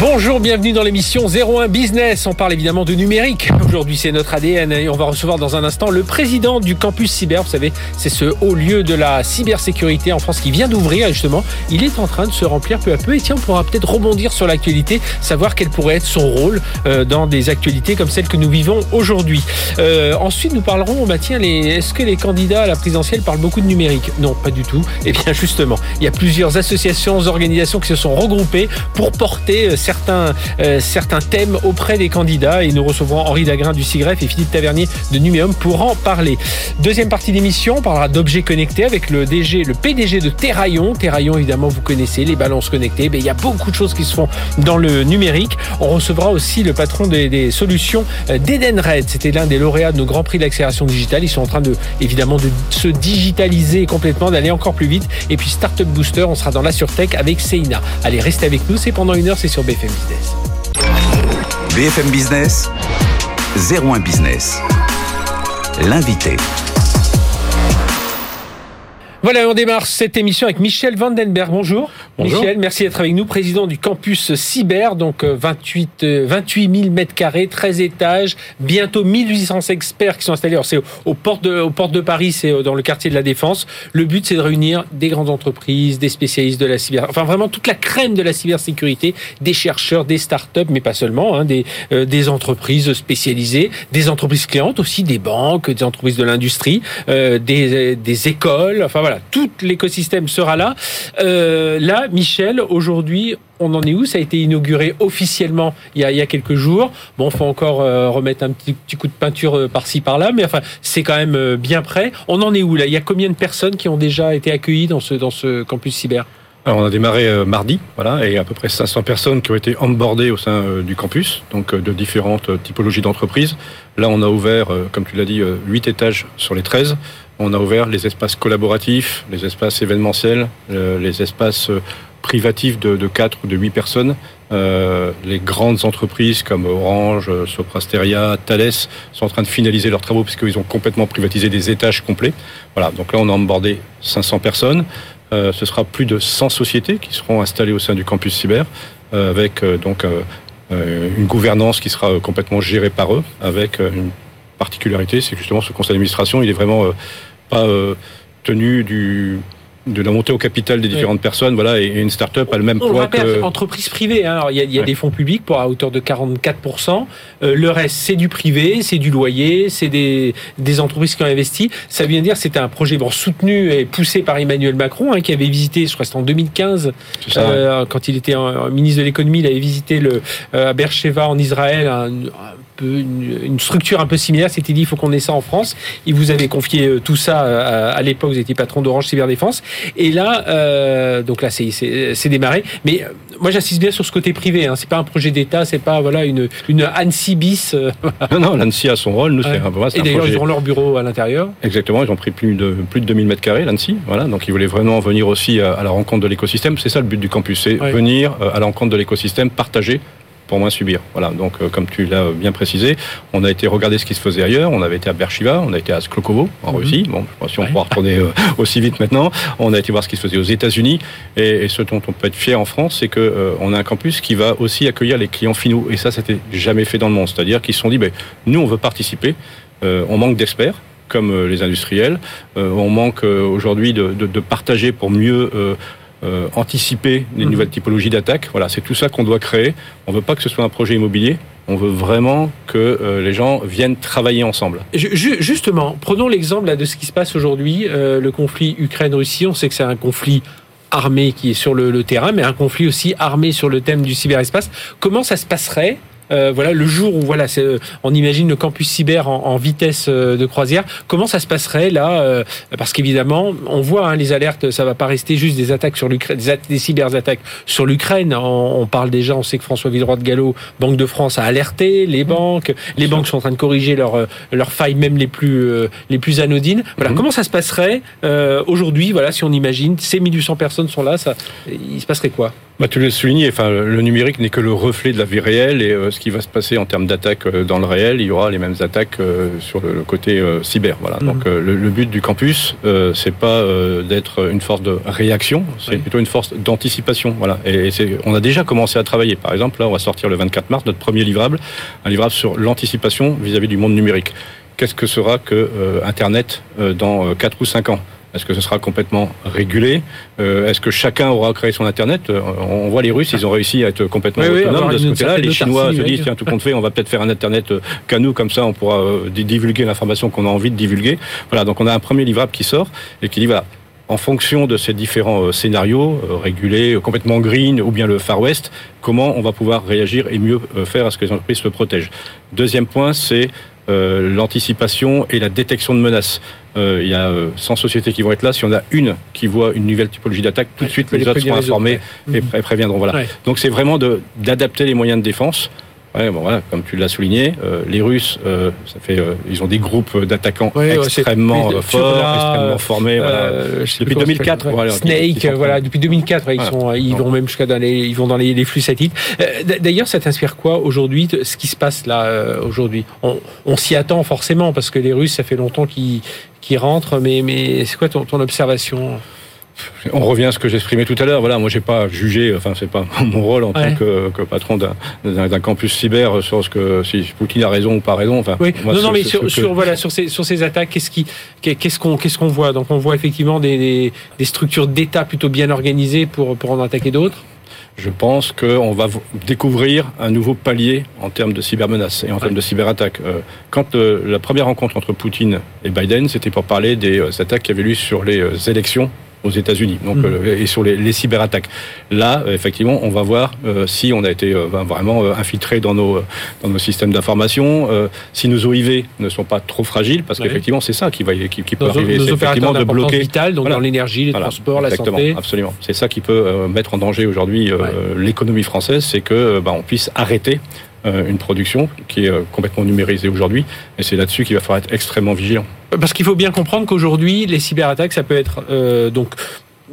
Bonjour, bienvenue dans l'émission 01 Business. On parle évidemment de numérique. Aujourd'hui, c'est notre ADN et on va recevoir dans un instant le président du campus cyber. Vous savez, c'est ce haut lieu de la cybersécurité en France qui vient d'ouvrir justement. Il est en train de se remplir peu à peu et tiens, on pourra peut-être rebondir sur l'actualité, savoir quel pourrait être son rôle euh, dans des actualités comme celles que nous vivons aujourd'hui. Euh, ensuite, nous parlerons, bah tiens, est-ce que les candidats à la présidentielle parlent beaucoup de numérique? Non, pas du tout. Eh bien, justement, il y a plusieurs associations, organisations qui se sont regroupées pour porter euh, certains, euh, certains thèmes auprès des candidats et nous recevrons Henri Dagrin du CIGREF et Philippe Tavernier de Numéum pour en parler. Deuxième partie d'émission, on parlera d'objets connectés avec le DG, le PDG de Terraillon. Terraillon, évidemment, vous connaissez les balances connectées. Mais il y a beaucoup de choses qui se font dans le numérique. On recevra aussi le patron des, des solutions euh, d'Edenred. C'était l'un des lauréats de nos grands prix d'accélération digitale. Ils sont en train de, évidemment, de se digitaliser complètement, d'aller encore plus vite. Et puis Startup Booster, on sera dans la surtech avec Seina. Allez, restez avec nous. C'est pendant une heure, c'est sur BFM Business. BFM Business, 01 Business. L'invité. Voilà, on démarre cette émission avec Michel Vandenberg. Bonjour. Michel, merci d'être avec nous, président du campus cyber, donc euh, 28, euh, 28 000 mètres carrés, 13 étages, bientôt 1800 experts qui sont installés. Alors, c'est au- aux portes de, de Paris, c'est euh, dans le quartier de la Défense. Le but, c'est de réunir des grandes entreprises, des spécialistes de la cyber, enfin vraiment toute la crème de la cybersécurité, des chercheurs, des startups, mais pas seulement, hein, des, euh, des entreprises spécialisées, des entreprises clientes aussi, des banques, des entreprises de l'industrie, euh, des, des écoles, enfin voilà, tout l'écosystème sera là. Euh, là, Michel, aujourd'hui, on en est où? Ça a été inauguré officiellement il y a, quelques jours. Bon, faut encore euh, remettre un petit, coup de peinture euh, par-ci par-là, mais enfin, c'est quand même euh, bien prêt. On en est où là? Il y a combien de personnes qui ont déjà été accueillies dans ce campus cyber? On a démarré mardi, voilà, et à peu près 500 personnes qui ont été onboardées au sein du campus, donc de différentes typologies d'entreprises. Là, on a ouvert, comme tu l'as dit, euh, 8 étages sur les 13. On a ouvert les espaces collaboratifs, les espaces événementiels, euh, les espaces euh, privatifs de, de 4 ou de 8 personnes. Euh, les grandes entreprises comme Orange, Soprasteria, Thales sont en train de finaliser leurs travaux puisqu'ils ont complètement privatisé des étages complets. Voilà, donc là on a embordé 500 personnes. Ce sera plus de 100 sociétés qui seront installées au sein du campus cyber, avec donc une gouvernance qui sera complètement gérée par eux, avec une particularité, c'est justement ce conseil d'administration, il est vraiment pas euh, tenu du de la montée au capital des différentes personnes, voilà, et une start-up a le même On le poids que entreprise privée. hein. Alors, il y a, il y a Ouais. des fonds publics pour à hauteur de 44%. Euh, le reste, c'est du privé, c'est du loyer, c'est des, des entreprises qui ont investi. Ça vient dire que c'était un projet bon, soutenu et poussé par Emmanuel Macron, hein, qui avait visité, je crois que c'était en 2015, C'est ça, ouais. euh, quand il était en- en ministre de l'économie, il avait visité le, euh, à Beersheba en Israël, un peu une, une structure un peu similaire. C'était dit, il faut qu'on ait ça en France. Il vous avait confié euh, tout ça euh, à, à l'époque. Vous étiez patron d'Orange Cyberdéfense. Et là, euh, donc là, c'est- démarré. Mais moi, j'insiste bien sur ce côté privé. Hein. C'est pas un projet d'État. C'est pas voilà une une Annecy bis. non, non, l'ANSI a son rôle, nous Ouais. un, voilà, et d'ailleurs, projet- ils ont leur bureau à l'intérieur. Exactement, ils ont pris plus de plus de 2000 mètres carrés l'ANSI, voilà, donc ils voulaient vraiment venir aussi à, à la rencontre de l'écosystème. C'est ça le but du campus, c'est Ouais. venir à la rencontre de l'écosystème, partager pour moins subir. Voilà, donc euh, comme tu l'as bien précisé, on a été regarder ce qui se faisait ailleurs. On avait été à Bershiva, on a été à Sklokovo en Mhm. Russie. Bon, je sais pas si on Ouais. pourra retourner euh, aussi vite maintenant. On a été voir ce qui se faisait aux États-Unis et, et ce dont on peut être fier en France, c'est que euh, on a un campus qui va aussi accueillir les clients finaux. Et ça, c'était jamais fait dans le monde. C'est-à-dire qu'ils se sont dit, ben, nous, on veut participer. Euh, on manque d'experts comme les industriels. Euh, on manque euh, aujourd'hui de, de, de partager pour mieux euh, euh, anticiper les Mhm. nouvelles typologies d'attaques. Voilà, c'est tout ça qu'on doit créer. On veut pas que ce soit un projet immobilier. On veut vraiment que euh, les gens viennent travailler ensemble. Ju- ju- Justement, prenons l'exemple de ce qui se passe aujourd'hui, euh, le conflit Ukraine-Russie. On sait que c'est un conflit armé qui est sur le, le terrain, mais un conflit aussi armé sur le thème du cyberespace. Comment ça se passerait voilà, le jour où voilà, on imagine le campus cyber en, vitesse de croisière, comment ça se passerait là Parce qu'évidemment, on voit hein, les alertes, ça va pas rester juste des attaques sur l'Ukraine, des, des cyberattaques sur l'Ukraine. On, parle déjà, on sait que François Villeroy de Gallo, Banque de France, a alerté les mmh. banques. Les banques sont en train de corriger leurs leurs failles, même les plus les plus anodines. Voilà, mmh. comment ça se passerait aujourd'hui Voilà, si on imagine ces 1800 personnes sont là, ça, il se passerait quoi? Bah, tu l'as souligné, enfin, le numérique n'est que le reflet de la vie réelle et euh, ce qui va se passer en termes d'attaques euh, dans le réel, il y aura les mêmes attaques euh, sur le, côté cyber. Voilà. Mhm. Donc le, but du campus, c'est pas d'être une force de réaction, c'est plutôt une force d'anticipation. Voilà. Et, on a déjà commencé à travailler. Par exemple, là, on va sortir le 24 mars notre premier livrable, un livrable sur l'anticipation vis-à-vis du monde numérique. Qu'est-ce que sera que Internet dans 4 ou 5 ans? Est-ce que ce sera complètement régulé? Euh, Est-ce que chacun aura créé son Internet? Euh, On voit les Russes, ils ont réussi à être complètement autonomes de ce côté-là. Les Chinois se disent, tiens, tout compte fait, on va peut-être faire un Internet euh, qu'à nous, comme ça on pourra divulguer l'information qu'on a envie de divulguer. Voilà, donc on a un premier livrable qui sort et qui dit, voilà, en fonction de ces différents scénarios, régulés, complètement green ou bien le Far West, comment on va pouvoir réagir et mieux faire à ce que les entreprises se protègent? Deuxième point, c'est l'anticipation et la détection de menaces. Euh, il y a 100 euh, sociétés qui vont être là. Si on a une qui voit une nouvelle typologie d'attaque, tout de suite les, autres seront informés et préviendront. Voilà. Donc c'est vraiment d'adapter les moyens de défense Ouais, bon, voilà, comme tu l'as souligné, euh, les Russes, euh, ça fait, euh, ils ont des groupes d'attaquants extrêmement forts, extrêmement formés. Voilà. Depuis 2004, voilà, Snake, voilà, depuis 2004, ils sont, ils vont même jusqu'à dans les, ils vont dans les, les flux satellites. D'ailleurs, ça t'inspire quoi aujourd'hui, ce qui se passe là aujourd'hui? On, on s'y attend forcément parce que les Russes, ça fait longtemps qu'ils qu'ils rentrent, mais mais c'est quoi ton, ton observation? On revient à ce que j'exprimais tout à l'heure. Voilà, moi j'ai pas jugé, enfin c'est pas mon rôle en tant que, patron d'un campus cyber sur ce que si Poutine a raison ou pas raison. Enfin, oui. non, non, mais sur, voilà sur ces sur ces attaques, qu'est-ce qui qu'est-ce qu'on qu'est-ce qu'on voit? Donc on voit effectivement des, des, structures d'État plutôt bien organisées pour pour en attaquer d'autres? Je pense qu'on va découvrir un nouveau palier en termes de cybermenaces et en termes de cyberattaques. Euh, quand euh, la première rencontre entre Poutine et Biden, c'était pour parler des euh, attaques qui avaient lieu sur les élections aux États-Unis, donc mm. euh, et sur les, les, cyberattaques. Là, effectivement, on va voir euh, si on a été euh, vraiment infiltré dans nos dans nos systèmes d'information, si nos OIV ne sont pas trop fragiles, parce qu'effectivement, c'est ça qui va qui, qui peut arriver, c'est effectivement de bloquer vital, donc dans l'énergie, les transports, la santé. Absolument, c'est ça qui peut mettre en danger aujourd'hui l'économie française, c'est que ben, on puisse arrêter une production qui est complètement numérisée aujourd'hui, et c'est là-dessus qu'il va falloir être extrêmement vigilant. Parce qu'il faut bien comprendre qu'aujourd'hui, les cyberattaques, ça peut être euh, donc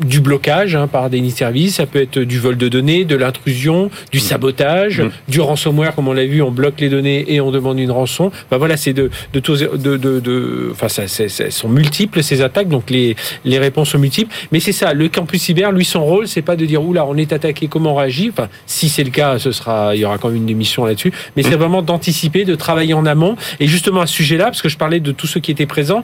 du blocage hein, par des services, ça peut être du vol de données, de l'intrusion, du sabotage, mm. du ransomware, comme on l'a vu, on bloque les données et on demande une rançon. Ben voilà, c'est de, de, de, de, de, enfin, ça, ça, sont multiples ces attaques, donc les, les réponses sont multiples. Mais c'est ça, le campus cyber, lui, son rôle, c'est pas de dire oula, on est attaqué, comment on réagit? Enfin, si c'est le cas, ce sera, il y aura quand même une émission là-dessus. Mais c'est mm. vraiment d'anticiper, de travailler en amont. Et justement à ce sujet-là, parce que je parlais de tous ceux qui étaient présents,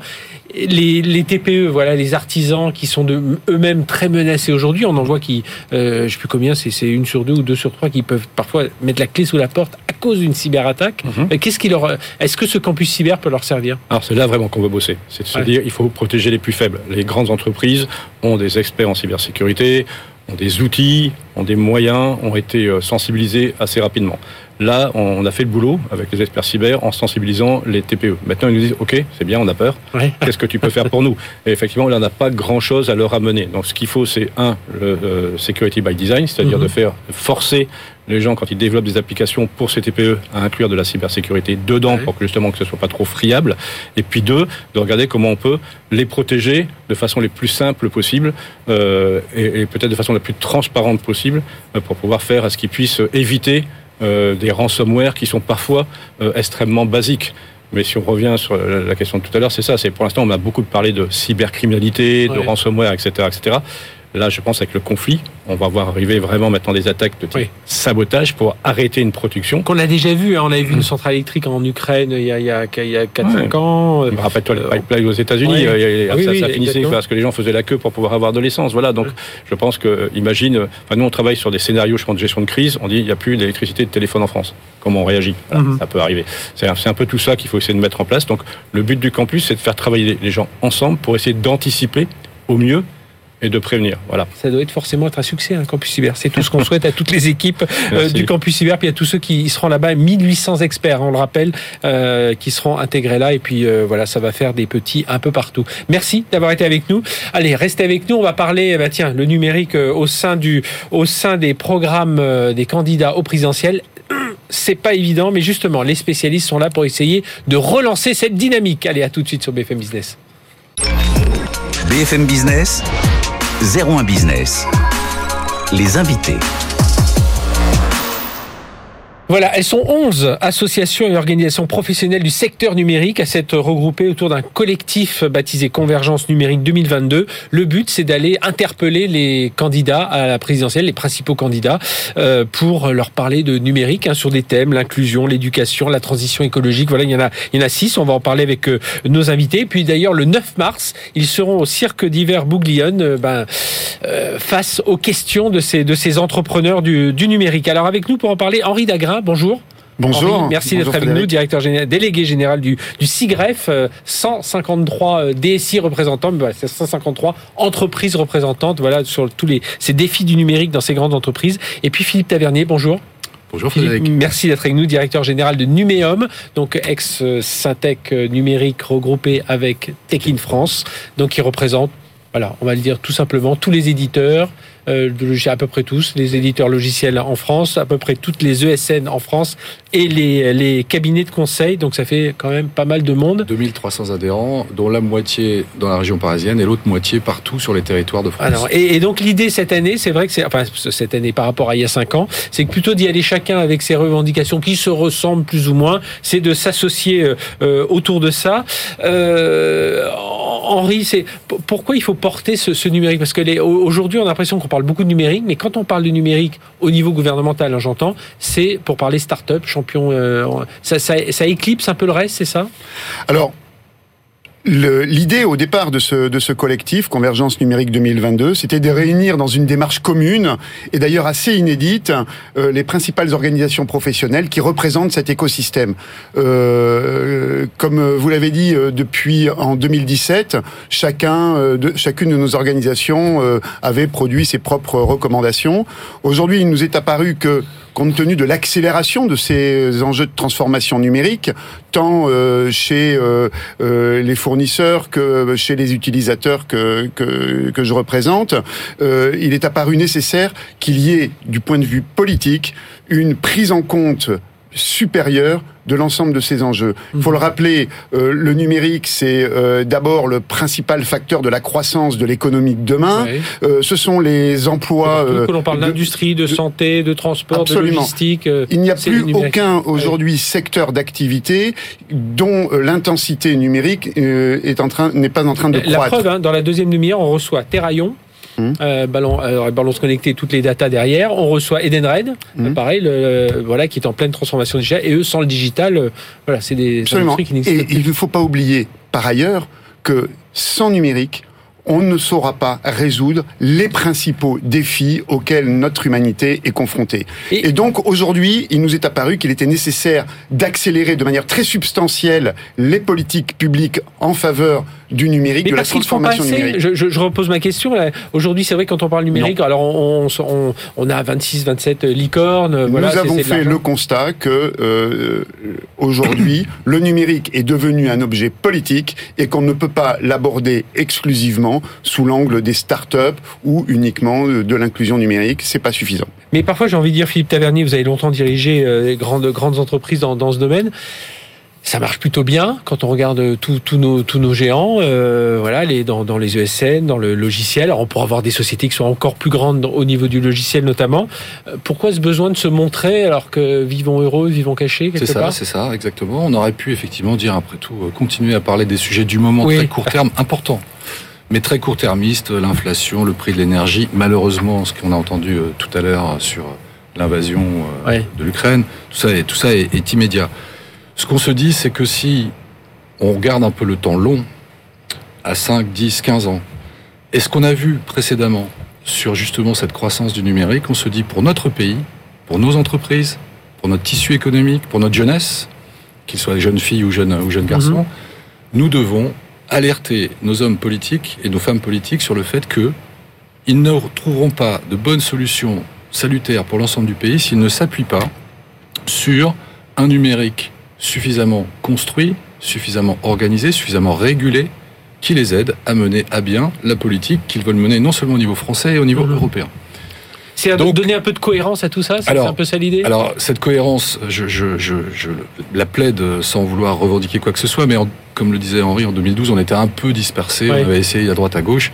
les, les TPE, voilà, les artisans qui sont eux-mêmes très menacés aujourd'hui. On en voit qui, euh, je sais plus combien, c'est une sur deux ou deux sur trois qui peuvent parfois mettre la clé sous la porte à cause d'une cyberattaque. Mhm. Qu'est-ce qui leur, est-ce que ce campus cyber peut leur servir? Alors c'est là vraiment qu'on veut bosser. C'est de se dire, il faut protéger les plus faibles. Les grandes entreprises ont des experts en cybersécurité, ont des outils, ont des moyens, ont été euh, sensibilisés assez rapidement. Là, on a fait le boulot avec les experts cyber en sensibilisant les TPE. Maintenant, ils nous disent, OK, c'est bien, on a peur. Qu'est-ce que tu peux faire pour nous? Et effectivement, là, on n'a pas grand-chose à leur amener. Donc, ce qu'il faut, c'est un, le euh, security by design, c'est-à-dire mhm. de faire forcer les gens, quand ils développent des applications pour ces TPE, à inclure de la cybersécurité dedans pour que justement que ce soit pas trop friable. Et puis deux, de regarder comment on peut les protéger de façon les plus simple possible euh, et, et peut-être de façon la plus transparente possible euh, pour pouvoir faire à ce qu'ils puissent éviter des ransomware qui sont parfois euh, extrêmement basiques. Mais si on revient sur la question de tout à l'heure, c'est ça. C'est pour l'instant, on a beaucoup parlé de cybercriminalité, de ransomware, etc., etc. Là, je pense avec le conflit, on va voir arriver vraiment maintenant des attaques de sabotage pour arrêter une production. Qu'on a déjà vu, hein. on avait vu une centrale électrique en Ukraine il y a, il y a, 4-5 ans. Rappelle-toi les pipelines aux États-Unis, ça, finissait parce que les gens faisaient la queue pour pouvoir avoir de l'essence. Voilà, donc je pense que, imagine, enfin, nous on travaille sur des scénarios, je pense, de gestion de crise, on dit il n'y a plus d'électricité de téléphone en France. Comment on réagit? Mhm. Ça peut arriver. C'est un peu tout ça qu'il faut essayer de mettre en place. Donc le but du campus, c'est de faire travailler les gens ensemble pour essayer d'anticiper au mieux et de prévenir. Voilà. Ça doit être forcément être un succès, un campus cyber. C'est tout ce qu'on souhaite à toutes les équipes euh, du campus cyber, puis à tous ceux qui seront là-bas, 1800 experts, on le rappelle, euh, qui seront intégrés là, et puis euh, voilà, ça va faire des petits un peu partout. Merci d'avoir été avec nous. Allez, restez avec nous. On va parler, bah, tiens, le numérique au sein du, au sein des programmes des candidats au présidentiel c'est pas évident, mais justement, les spécialistes sont là pour essayer de relancer cette dynamique. Allez, à tout de suite sur BFM Business. BFM Business, 01 Business. Les invités. Voilà, elles sont 11 associations et organisations professionnelles du secteur numérique à s'être regroupées autour d'un collectif baptisé Convergence numérique 2022. Le but, c'est d'aller interpeller les candidats à la présidentielle, les principaux candidats, euh, pour leur parler de numérique hein, sur des thèmes, l'inclusion, l'éducation, la transition écologique. Voilà, il y en a, il y en a six. On va en parler avec euh, nos invités. Puis d'ailleurs, le 9 mars, ils seront au cirque d'hiver Bouglione, euh, ben, face aux questions de ces de ces entrepreneurs du, du numérique. Alors avec nous pour en parler, Henri Dagrin bonjour. Bonjour. merci d'être avec nous, directeur général, délégué général du, du CIGREF, 153 euh, euh, DSI représentants, bah, 153 entreprises représentantes, voilà, sur tous les, ces défis du numérique dans ces grandes entreprises. Et puis Philippe Tavernier, bonjour. Bonjour Frédéric. merci d'être avec nous, directeur général de Numéum, donc ex-Syntec numérique regroupé avec Tech in France, donc qui représente, voilà, on va le dire tout simplement, tous les éditeurs, euh, à peu près tous, les éditeurs logiciels en France, à peu près toutes les ESN en France et les, les cabinets de conseil. Donc ça fait quand même pas mal de monde. 2300 adhérents, dont la moitié dans la région parisienne et l'autre moitié partout sur les territoires de France. Alors, et, et donc l'idée cette année, c'est vrai que c'est, enfin cette année par rapport à il y a cinq ans, c'est que plutôt d'y aller chacun avec ses revendications qui se ressemblent plus ou moins, c'est de s'associer euh, euh autour de ça. Euh, Henri, c'est pourquoi il faut porter ce, ce numérique? Parce que aujourd'hui, on a l'impression qu'on parle beaucoup de numérique, mais quand on parle de numérique au niveau gouvernemental, hein, j'entends, c'est pour parler start-up, champion. Euh, ça, ça, éclipse un peu le reste, c'est ça? Alors, L'idée au départ de ce, collectif, Convergence numérique 2022, c'était de réunir dans une démarche commune, et d'ailleurs assez inédite, euh, les principales organisations professionnelles qui représentent cet écosystème. Euh, comme vous l'avez dit, euh, depuis en 2017, chacun, de, chacune de nos organisations avait produit ses propres recommandations. Aujourd'hui, il nous est apparu que compte tenu de l'accélération de ces enjeux de transformation numérique, tant euh, chez euh, euh, les fournisseurs que chez les utilisateurs que, que je représente, il est apparu nécessaire qu'il y ait, du point de vue politique, une prise en compte supérieure de l'ensemble de ces enjeux. Il faut le rappeler, euh, le numérique, c'est euh, d'abord le principal facteur de la croissance de l'économie de demain. Euh, ce sont les emplois... que l'on parle d'industrie, de, santé, de transport, absolument. de logistique. Il n'y a plus aucun aujourd'hui secteur d'activité dont l'intensité numérique est en train n'est pas en train de croître. La preuve, hein, dans la deuxième lumière, on reçoit Terraillon, Mmh. Euh, ballon, euh, balance connecté, toutes les datas derrière. On reçoit Edenred, mmh. pareil, le, voilà, qui est en pleine transformation digitale. Et eux, sans le digital, euh, voilà, c'est des Absolument. qui n'existent Et il ne faut pas oublier, par ailleurs, que sans numérique, on ne saura pas résoudre les principaux défis auxquels notre humanité est confrontée. Et, donc aujourd'hui, il nous est apparu qu'il était nécessaire d'accélérer de manière très substantielle les politiques publiques en faveur du numérique, de la transformation numérique. Je, je, je, repose ma question. Aujourd'hui, c'est vrai quand on parle numérique, alors on, on, on, a 26, 27 licornes. Nous avons fait le constat que euh, aujourd'hui, le numérique est devenu un objet politique et qu'on ne peut pas l'aborder exclusivement sous l'angle des start-up ou uniquement de l'inclusion numérique. C'est pas suffisant. Mais parfois, j'ai envie de dire, Philippe Tavernier, vous avez longtemps dirigé euh, grandes, grandes entreprises dans, dans ce domaine ça marche plutôt bien quand on regarde tous nos, tous nos géants, euh, voilà, les, dans, dans, les ESN, dans le logiciel. Alors on pourra avoir des sociétés qui sont encore plus grandes au niveau du logiciel notamment. Euh, pourquoi ce besoin de se montrer alors que vivons heureux, vivons cachés C'est ça, c'est ça, exactement. On aurait pu effectivement dire après tout continuer à parler des sujets du moment très court terme importants mais très court-termiste, l'inflation, le prix de l'énergie, malheureusement, ce qu'on a entendu euh, tout à l'heure sur l'invasion euh, de l'Ukraine, tout ça, est, tout ça est, immédiat. Ce qu'on se dit, c'est que si on regarde un peu le temps long, à 5, 10, 15 ans, et ce qu'on a vu précédemment sur justement cette croissance du numérique, on se dit pour notre pays, pour nos entreprises, pour notre tissu économique, pour notre jeunesse, qu'ils soient jeunes filles ou jeunes, ou jeunes garçons, mhm. nous devons alerter nos hommes politiques et nos femmes politiques sur le fait que ils ne trouveront pas de bonnes solutions salutaires pour l'ensemble du pays s'ils ne s'appuient pas sur un numérique suffisamment construit, suffisamment organisé, suffisamment régulé, qui les aide à mener à bien la politique qu'ils veulent mener non seulement au niveau français et au niveau Mhm. européen. C'est donner un peu de cohérence à tout ça, c'est un peu ça l'idée Alors, cette cohérence, je, je, je, je la plaide sans vouloir revendiquer quoi que ce soit, mais en- comme le disait Henri, en 2012, on était un peu dispersés, Ouais. on avait essayé à droite, à gauche.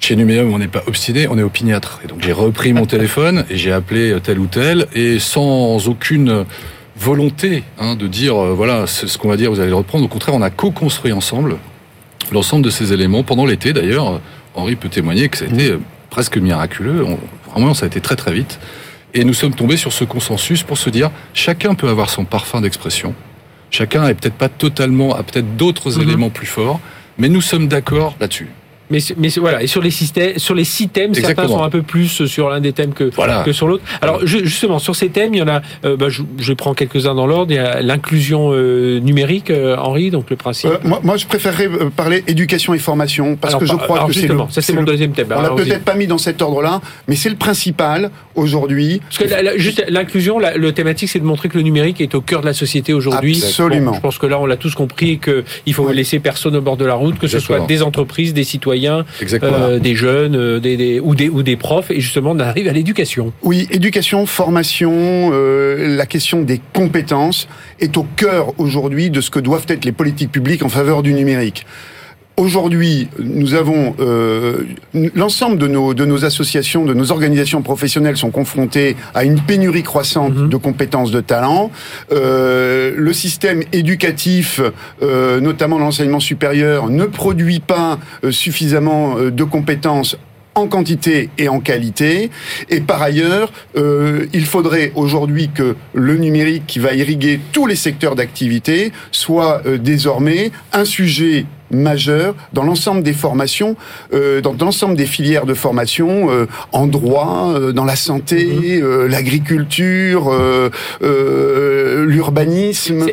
Chez Numéum, on n'est pas obstiné, on est opiniâtre. Et donc, j'ai repris mon téléphone et j'ai appelé tel ou tel, et sans aucune volonté hein, de dire, euh, voilà, c'est ce qu'on va dire, vous allez le reprendre. Au contraire, on a co-construit ensemble l'ensemble de ces éléments pendant l'été. D'ailleurs, Henri peut témoigner que ça a été euh, presque miraculeux. On- vraiment, ça a été très très vite. Et nous sommes tombés sur ce consensus pour se dire, chacun peut avoir son parfum d'expression. Chacun est peut-être pas totalement, a peut-être d'autres Mhm. éléments plus forts, mais nous sommes d'accord là-dessus. Mais, c'est- mais c'est- voilà, et sur les systèmes, sur les six thèmes, certains sont un peu plus sur l'un des thèmes que, Voilà. que sur l'autre. Alors ju- justement, sur ces thèmes, il y en a, euh, bah, je, je prends quelques-uns dans l'ordre. Il y a l'inclusion euh, numérique, euh, Henri, donc le principe. Euh, moi, moi, je préférerais euh, parler éducation et formation parce Alors, que je crois alors, que c'est le, ça c'est mon le- deuxième thème. On l'a peut-être pas mis dans cet ordre-là, mais c'est le principal aujourd'hui. Parce que la- la- juste l'inclusion, le thématique, c'est de montrer que le numérique est au cœur de la société aujourd'hui. Absolument. Bon, je pense que là, on l'a tous compris et qu'il faut Ouais. laisser personne au bord de la route, que ce soit des entreprises, des citoyens, Euh, des jeunes, euh, des, des- ou, des, ou des profs. Et justement, on arrive à l'éducation. Oui, éducation, formation, euh, la question des compétences est au cœur aujourd'hui de ce que doivent être les politiques publiques en faveur du numérique. Aujourd'hui, nous avons euh, l'ensemble de nos de nos associations, de nos organisations professionnelles sont confrontées à une pénurie croissante Mhm. de compétences, de talents. Euh, le système éducatif, euh, notamment l'enseignement supérieur, ne produit pas euh, suffisamment euh, de compétences en quantité et en qualité. Et par ailleurs, euh, il faudrait aujourd'hui que le numérique qui va irriguer tous les secteurs d'activité soit euh, désormais un sujet majeur dans l'ensemble des formations, euh, dans l'ensemble des filières de formation, euh, en droit, euh, dans la santé, euh, l'agriculture, l'urbanisme.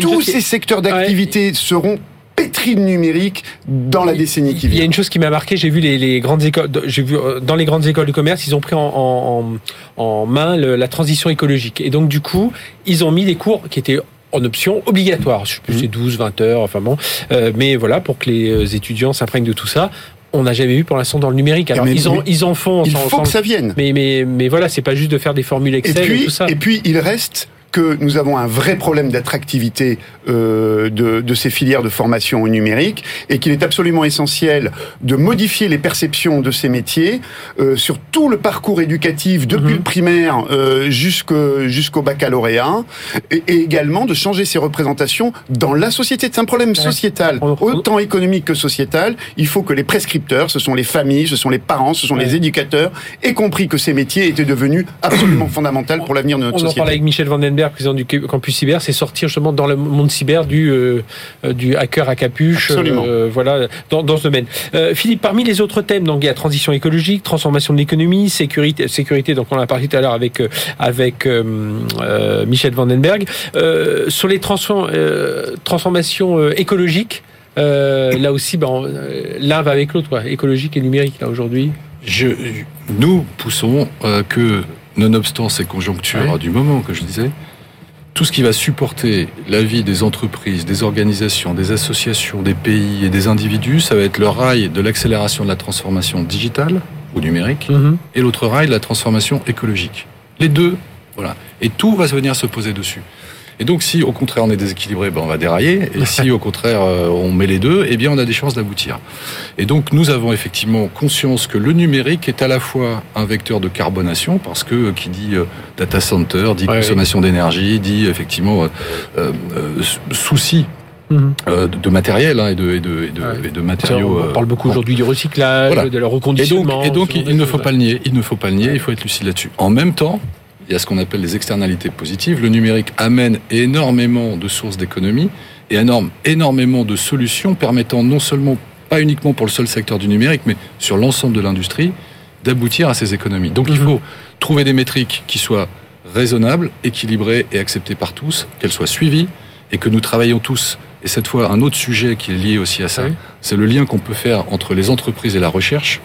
Tous qui- ces secteurs d'activité seront pétris de numérique dans la décennie qui Il y a vient. une chose qui m'a marqué, j'ai vu les, les grandes écoles, j'ai vu dans les grandes écoles de commerce, ils ont pris en, en, en- en main le- la transition écologique. Et donc du coup, ils ont mis des cours qui étaient en option obligatoire. Je sais plus, Mhm. c'est 12, 20 heures, enfin bon. Euh, mais voilà, pour que les euh, étudiants s'imprègnent de tout ça. On n'a jamais vu pour l'instant dans le numérique. Alors Mais- ils, en, mais ils en font. Il sans- faut sans- que ça vienne. mais, mais, mais voilà, c'est pas juste de faire des formules Excel et, puis, tout ça. et puis, il reste que nous avons un vrai problème d'attractivité euh, de, de ces filières de formation au numérique et qu'il est absolument essentiel de modifier les perceptions de ces métiers euh, sur tout le parcours éducatif depuis Mhm. le primaire euh, jusqu'au baccalauréat et, et également de changer ces représentations dans la société. C'est un problème sociétal, autant économique que sociétal. Il faut que les prescripteurs, ce sont les familles, ce sont les parents, ce sont Ouais. les éducateurs, aient compris que ces métiers étaient devenus absolument fondamentaux pour l'avenir de notre On en société. parlait avec Michel Vandenberg, président du campus cyber, c'est sortir justement dans le monde cyber du, euh, du hacker à capuche, Absolument. euh, voilà, dans, dans ce domaine. Euh, Philippe, parmi les autres thèmes, donc il y a transition écologique, transformation de l'économie, sécurité, sécurité, donc on en a parlé tout à l'heure avec avec euh, euh, Michel Vandenberg, euh, sur les transform- euh, transformations euh, écologiques. euh, là aussi, ben, l'un va avec l'autre, écologique et numérique là aujourd'hui. Je, nous poussons euh, que, nonobstant ces conjonctures Ouais. du moment que je disais, tout ce qui va supporter la vie des entreprises, des organisations, des associations, des pays et des individus, ça va être le rail de l'accélération de la transformation digitale ou numérique et l'autre rail de la transformation écologique. Les deux, voilà. Et tout va venir se poser dessus. Et donc, si au contraire on est déséquilibré, ben on va dérailler. Et si au contraire euh, on met les deux, eh bien on a des chances d'aboutir. Et donc, nous avons effectivement conscience que le numérique est à la fois un vecteur de carbonation, parce que euh, qui dit euh, data center, dit Ouais, consommation d'énergie, dit effectivement euh, souci Mhm. euh, de, de matériel hein, et, de, et, de, et, de, Ouais. et de matériaux. on parle beaucoup aujourd'hui du recyclage, Voilà. de et reconditionnement. donc, et donc il de ne faut pas le nier, il ne faut pas le nier, il faut être lucide là-dessus. En même temps, il y a ce qu'on appelle les externalités positives. Le numérique amène énormément de sources d'économie et énorme, énormément de solutions permettant non seulement, pas uniquement pour le seul secteur du numérique, mais sur l'ensemble de l'industrie, d'aboutir à ces économies. Donc il Mhm. faut trouver des métriques qui soient raisonnables, équilibrées et acceptées par tous, qu'elles soient suivies et que nous travaillons tous. Et cette fois, un autre sujet qui est lié aussi à ça, Oui. c'est le lien qu'on peut faire entre les entreprises et la recherche.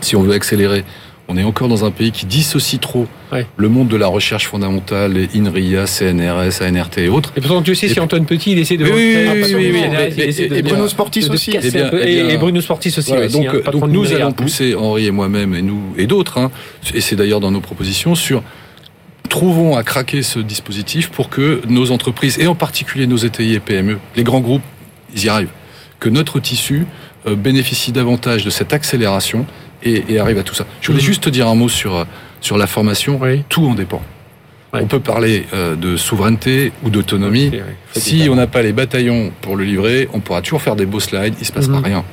Si on veut accélérer, on est encore dans un pays qui dissocie trop Ouais. le monde de la recherche fondamentale, les INRIA, CNRS, ANRT et autres. Et pourtant, Dieu sait si Antoine Petit, il essaie de. Oui, oui, oui, et Bruno Sportis aussi. Et Bruno Sportis aussi. Donc, nous allons pousser, Henri et moi-même, et nous et d'autres, hein, et c'est d'ailleurs dans nos propositions, sur trouvons à craquer ce dispositif pour que nos entreprises, et en particulier nos ETI et PME, les grands groupes, ils y arrivent, que notre tissu euh, bénéficie davantage de cette accélération et, et arrive à tout ça. Je voulais Mhm. juste te dire un mot sur, euh, sur la formation. Oui. Tout en dépend. Ouais. On peut parler euh, de souveraineté ou d'autonomie. Ouais, Si on n'a pas les bataillons pour le livrer, on pourra toujours faire des beaux slides, il se passera Mhm. rien.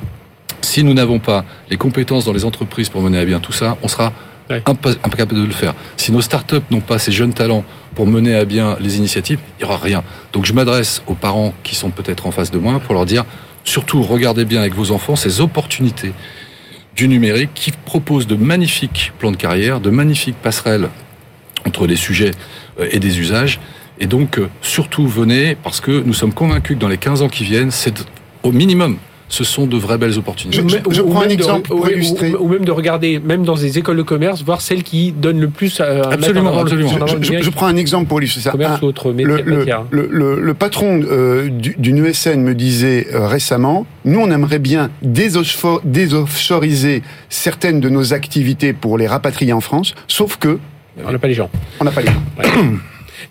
Si nous n'avons pas les compétences dans les entreprises pour mener à bien tout ça, on sera Ouais. incapable de le faire. Si nos startups n'ont pas ces jeunes talents pour mener à bien les initiatives, il n'y aura rien. Donc je m'adresse aux parents qui sont peut-être en face de moi pour leur dire, surtout regardez bien avec vos enfants ces opportunités du numérique qui proposent de magnifiques plans de carrière, de magnifiques passerelles entre les sujets euh, et des usages. Et donc, euh, surtout, venez, parce que nous sommes convaincus que dans les 15 ans qui viennent, c'est au minimum, ce sont de vraies belles opportunités. Je- je- je Ou prends un même de- exemple ou- pour ou- illustrer. Ou, même de regarder, même dans des écoles de commerce, voir celles qui donnent le plus à, Absolument, Je, le je- numérique, je prends un exemple pour illustrer ça. commerce Un- ou autre le, métier- le, matière. le- le- le patron euh, du- d'une ESN me disait euh, récemment, nous on aimerait bien désoffshoriser certaines de nos activités pour les rapatrier en France, sauf que On n'a pas les gens. on n'a pas les moyens.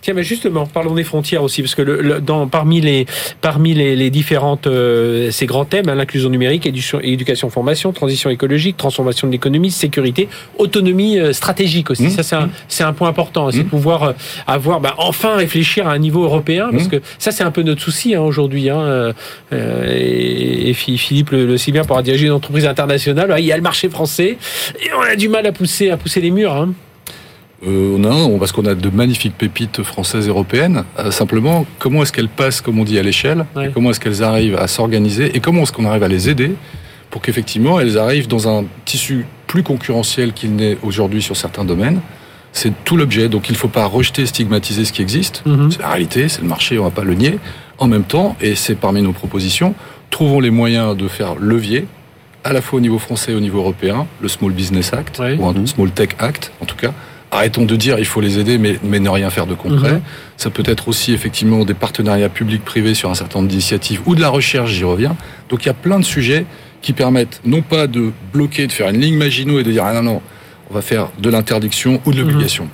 Tiens, mais justement, parlons des frontières aussi, parce que le, le- dans, parmi les parmi les, les différentes euh, ces grands thèmes, hein, l'inclusion numérique, éducation, éducation, formation, transition écologique, transformation de l'économie, sécurité, autonomie euh, stratégique aussi. Mmh. Ça, c'est un c'est un point important, c'est Mmh. de pouvoir euh, avoir bah, enfin réfléchir à un niveau européen, parce Mmh. que ça, c'est un peu notre souci hein, aujourd'hui. Hein, euh, et, et Phi- Philippe le, le sait bien pour diriger une entreprise internationale. Il y a le marché français et on a du mal à pousser à pousser les murs. Hein. Euh, on a, on- parce qu'on a de magnifiques pépites françaises et européennes. Euh, simplement, comment est-ce qu'elles passent, comme on dit, à l'échelle Ouais. et Comment est-ce qu'elles arrivent à s'organiser Et comment est-ce qu'on arrive à les aider pour qu'effectivement elles arrivent dans un tissu plus concurrentiel qu'il n'est aujourd'hui sur certains domaines C'est tout l'objet. Donc il ne faut pas rejeter, stigmatiser ce qui existe. Mhm. C'est la réalité, c'est le marché, on va pas le nier. En même temps, et c'est parmi nos propositions, trouvons les moyens de faire levier à la fois au niveau français et au niveau européen, le Small Business Act, ou un Small Tech Act, en tout cas. Arrêtons de dire il faut les aider, mais, mais ne rien faire de concret. Mhm. Ça peut être aussi effectivement des partenariats publics-privés sur un certain nombre d'initiatives ou de la recherche, j'y reviens. Donc il y a plein de sujets qui permettent non pas de bloquer, de faire une ligne Maginot et de dire ah non, non, on va faire de l'interdiction ou de l'obligation.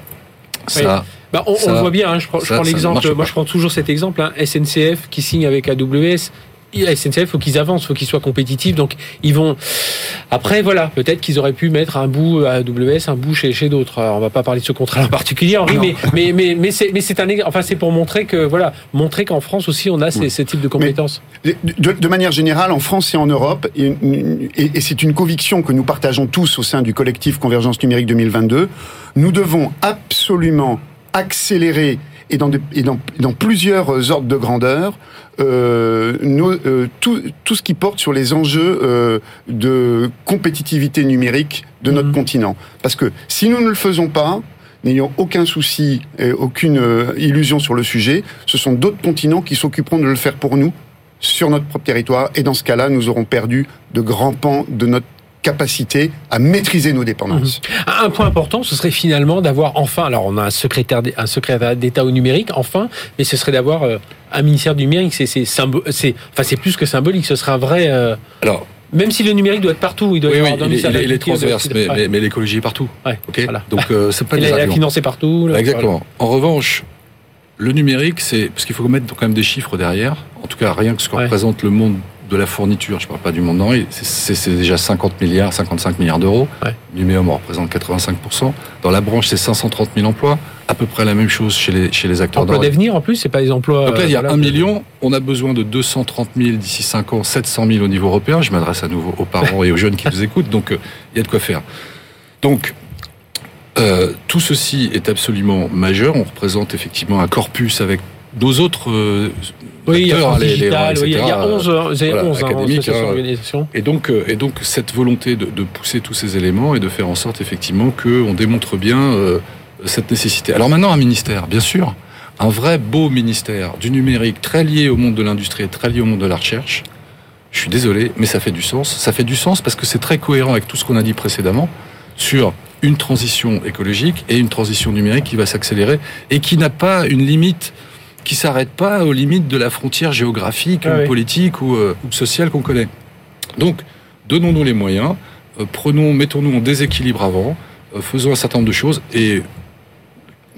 Ça, Bah, on, Ça- on le voit bien, hein, prends, prends l'exemple, moi je prends toujours cet exemple, hein, SNCF qui signe avec AWS. La SNCF, faut qu'ils avancent, faut qu'ils soient compétitifs. Donc, ils vont. Après, voilà, peut-être qu'ils auraient pu mettre un bout à AWS, un bout chez, chez d'autres. On va pas parler de ce contrat en particulier, Henri, mais mais mais mais c'est mais c'est un enfin c'est pour montrer que voilà, montrer qu'en France aussi on a ces, Oui. ces types de compétences. De, de- de manière générale, en France et en Europe, et, et- et c'est une conviction que nous partageons tous au sein du collectif Convergence numérique 2022, nous devons absolument accélérer et dans, de- et dans, dans plusieurs ordres de grandeur euh, nos- euh, tout, tout ce qui porte sur les enjeux euh, de compétitivité numérique de notre Mhm. continent. Parce que si nous ne le faisons pas, n'ayant aucun souci et aucune euh, illusion sur le sujet, ce sont d'autres continents qui s'occuperont de le faire pour nous sur notre propre territoire. Et dans ce cas-là, nous aurons perdu de grands pans de notre capacité à maîtriser nos dépendances. Un un point important, ce serait finalement d'avoir enfin, alors on a un secrétaire, un secrétaire d'État au numérique, enfin, mais ce serait d'avoir euh, un ministère du numérique. C'est, c'est, enfin, c'est plus que symbolique. Ce serait un vrai. euh, alors, même si le numérique doit être partout, il doit oui, y oui, avoir dans le il, il il est transverse, de- mais, mais, mais l'écologie est partout. Ouais, Ok voilà. Donc euh, c'est pas Il des est avions. financé partout. là, Exactement. En revanche, le numérique, c'est parce qu'il faut mettre quand même des chiffres derrière. En tout cas, rien que ce que Ouais. représente le monde de la fourniture, je parle pas du monde en c'est- déjà 50 milliards, 55 milliards d'euros. Ouais. Numéum en représente 85%. Dans la branche, c'est 530 000 emplois. À peu près la même chose chez les, chez les acteurs Emploi de d'avenir en plus, c'est pas des emplois. donc là, il y a euh, voilà, un million. On a besoin de 230 000 d'ici 5 ans, 700 000 au niveau européen. Je m'adresse à nouveau aux parents et aux jeunes qui nous écoutent. Donc, euh, il y a de quoi faire. Donc, euh, tout ceci est absolument majeur. On représente effectivement un corpus avec nos autres euh, Oui, il y a les- les- oui, il y a- il y a etc., 11, euh, vous avez voilà, 11 hein, hein. et donc, euh, et donc cette volonté de, de pousser tous ces éléments et de faire en sorte effectivement qu'on démontre bien euh, cette nécessité. Alors maintenant, un ministère, bien sûr, un vrai beau ministère du numérique très lié au monde de l'industrie et très lié au monde de la recherche. Je suis désolé, mais ça fait du sens. Ça fait du sens parce que c'est très cohérent avec tout ce qu'on a dit précédemment sur une transition écologique et une transition numérique qui va s'accélérer et qui n'a pas une limite qui s'arrête pas aux limites de la frontière géographique, Ah ou oui. politique ou, euh, ou sociale qu'on connaît. Donc, donnons-nous les moyens, euh, prenons, mettons-nous en déséquilibre avant, euh, faisons un certain nombre de choses et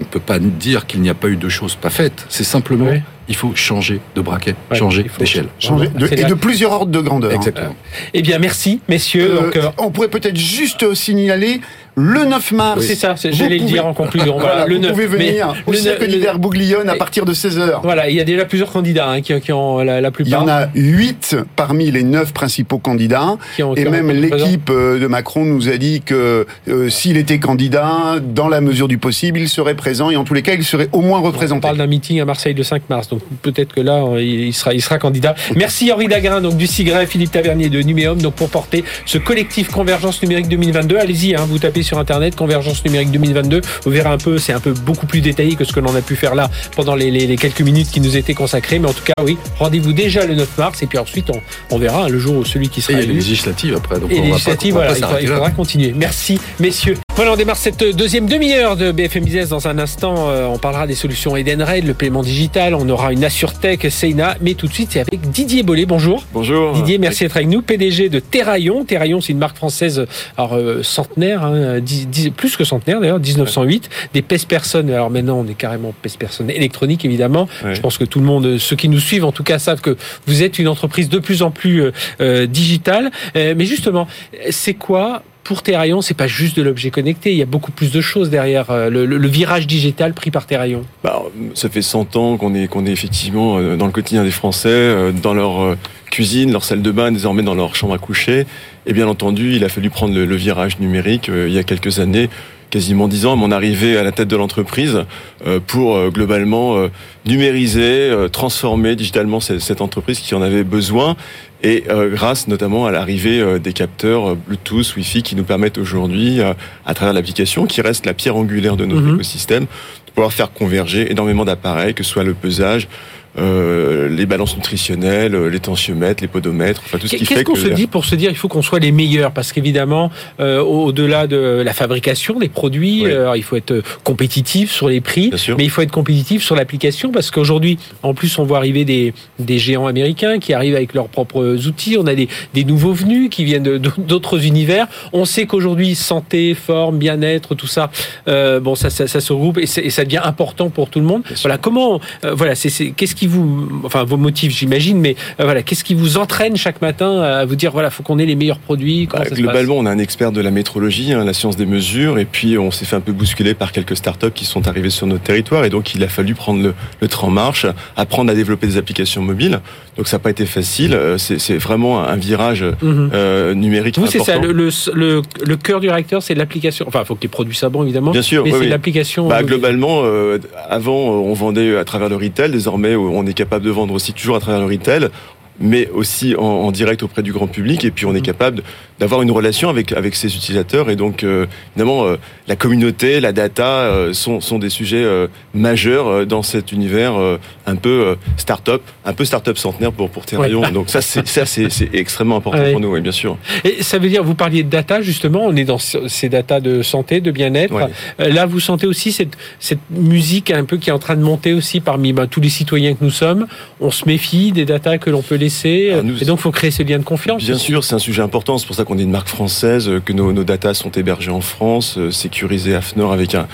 on ne peut pas dire qu'il n'y a pas eu de choses pas faites. C'est simplement, Oui. Il faut changer de braquet, Ouais, changer d'échelle. Changer de- et de plusieurs ordres de grandeur. Exactement. Eh bien, merci, messieurs. Euh, Donc, euh, on pourrait peut-être juste signaler le 9 mars. c'est ça, c'est- Vous j'allais le dire en conclusion. Voilà, Voilà, le vous 9, pouvez venir au le cirque d'hiver Bouglione à partir de 16h. Voilà, il y a déjà plusieurs candidats hein, qui, qui ont la, la Il y plupart. en a 8 parmi les 9 principaux candidats. qui ont- qui Et même l'équipe euh, de Macron nous a dit que euh, s'il était candidat, dans la mesure du possible, il serait présent et en tous les cas, il serait au moins On représenté. parle d'un meeting à Marseille le 5 mars, donc peut-être que là, euh, il sera, il sera candidat. Merci Henri Dagrin, donc du Sigret, Philippe Tavernier de Numéum, donc pour porter ce collectif Convergence numérique 2022. Allez-y, hein, vous tapez sur internet Convergence numérique 2022. Vous verrez un peu, c'est un peu beaucoup plus détaillé que ce que l'on a pu faire là pendant les, les- les quelques minutes qui nous étaient consacrées. Mais en tout cas, oui, rendez-vous déjà le 9 mars et puis ensuite on, on verra hein, le jour où celui qui Et sera il y a les législatives après. Donc Et on va pas- législative, on va voilà, pas il faudra continuer. Merci, messieurs. Voilà, on démarre cette deuxième demi-heure de BFM Business. Dans un instant, euh, on parlera des solutions Edenred, le paiement digital. On aura une AssureTech, Seina. Mais tout de suite, c'est avec Didier Bollet. Bonjour. Bonjour. Didier, merci d'être avec nous. PDG de Terraillon. Terraillon, c'est une marque française, alors euh, centenaire, hein, dix- dix- plus que centenaire d'ailleurs, 1908. Des pèse-personnes. Alors maintenant, on est carrément pèse-personnes électroniques, évidemment. Ouais. Je pense que tout le monde, ceux qui nous suivent en tout cas, savent que vous êtes une entreprise de plus en plus euh, euh, digitale. Euh, mais justement, c'est quoi pour Terraillon C'est pas juste de l'objet connecté. Il y a beaucoup plus de choses derrière euh, le, virage digital pris par Terraillon. Bah, ça fait 100 ans qu'on est, qu'on est effectivement euh, dans le quotidien des Français, euh, dans leur cuisine, leur salle de bain, désormais dans leur chambre à coucher. Et bien entendu, il a fallu prendre le, virage numérique il y a quelques années, quasiment 10 ans, à mon arrivée à la tête de l'entreprise, pour globalement numériser, transformer digitalement cette entreprise qui en avait besoin. Et euh, grâce notamment à l'arrivée euh, des capteurs euh, Bluetooth, Wi-Fi qui nous permettent aujourd'hui, euh, à travers l'application, qui reste la pierre angulaire de notre Mhm. écosystème, de pouvoir faire converger énormément d'appareils, que ce soit le pesage, euh, les balances nutritionnelles, euh, les tensiomètres, les podomètres, enfin tout ce qui Qu'est-ce fait qu'on que se dit pour se dire il faut qu'on soit les meilleurs? Parce qu'évidemment, euh, au-delà de la fabrication des produits, Oui. euh, il faut être compétitif sur les prix, mais il faut être compétitif sur l'application parce qu'aujourd'hui, en plus, on voit arriver des, des géants américains qui arrivent avec leurs propres outils. On a des, des nouveaux venus qui viennent de- d'autres univers. On sait qu'aujourd'hui, santé, forme, bien-être, tout ça, euh, bon, ça, ça, ça se regroupe et, c'est- et ça devient important pour tout le monde. Bien sûr. Voilà, comment, euh, voilà, c'est c'est- qu'est-ce qui vous, enfin, vos motifs, j'imagine, mais euh, voilà, qu'est-ce qui vous entraîne chaque matin à vous dire, voilà, faut qu'on ait les meilleurs produits. Bah, ça globalement, on a un expert de la métrologie, hein, la science des mesures, et puis on s'est fait un peu bousculer par quelques startups qui sont arrivées sur notre territoire, et donc il a fallu prendre le, le train en marche, apprendre à développer des applications mobiles. Donc ça n'a pas été facile. euh, C'est vraiment un virage passe Mhm. euh, numérique Vous, c'est ça, le, le, le, le cœur du réacteur, c'est l'application. Enfin, il faut que les produits soient bons, évidemment. Bien sûr, mais oui, c'est oui. l'application. Bah, euh, globalement, euh, avant, euh, on vendait à travers le retail. Désormais, euh, on est capable de vendre aussi toujours à travers le retail, mais aussi en, en direct auprès du grand public. Et puis, on est Mhm. capable d'avoir une relation avec avec ses utilisateurs. Et donc, euh, évidemment, euh, la communauté, la data euh, sont sont des sujets majeurs dans cet univers un peu start-up, un peu start-up centenaire pour pour Terraillon. Donc ça, c'est ça, c'est c'est extrêmement important Ouais. pour nous, oui, bien sûr. Et ça veut dire, vous parliez de data, justement, on est dans ce- ces data de santé, de bien-être. Ouais. Là, vous sentez aussi cette, cette musique un peu qui est en train de monter aussi parmi ben, tous les citoyens que nous sommes. On se méfie des data que l'on peut laisser. Ah, nous- et donc, il faut créer ce lien de confiance. Bien aussi. sûr, c'est un sujet important. C'est pour ça qu'on est une marque française, euh, que nos, nos datas sont hébergées en France, euh, sécurisées à FNOR avec un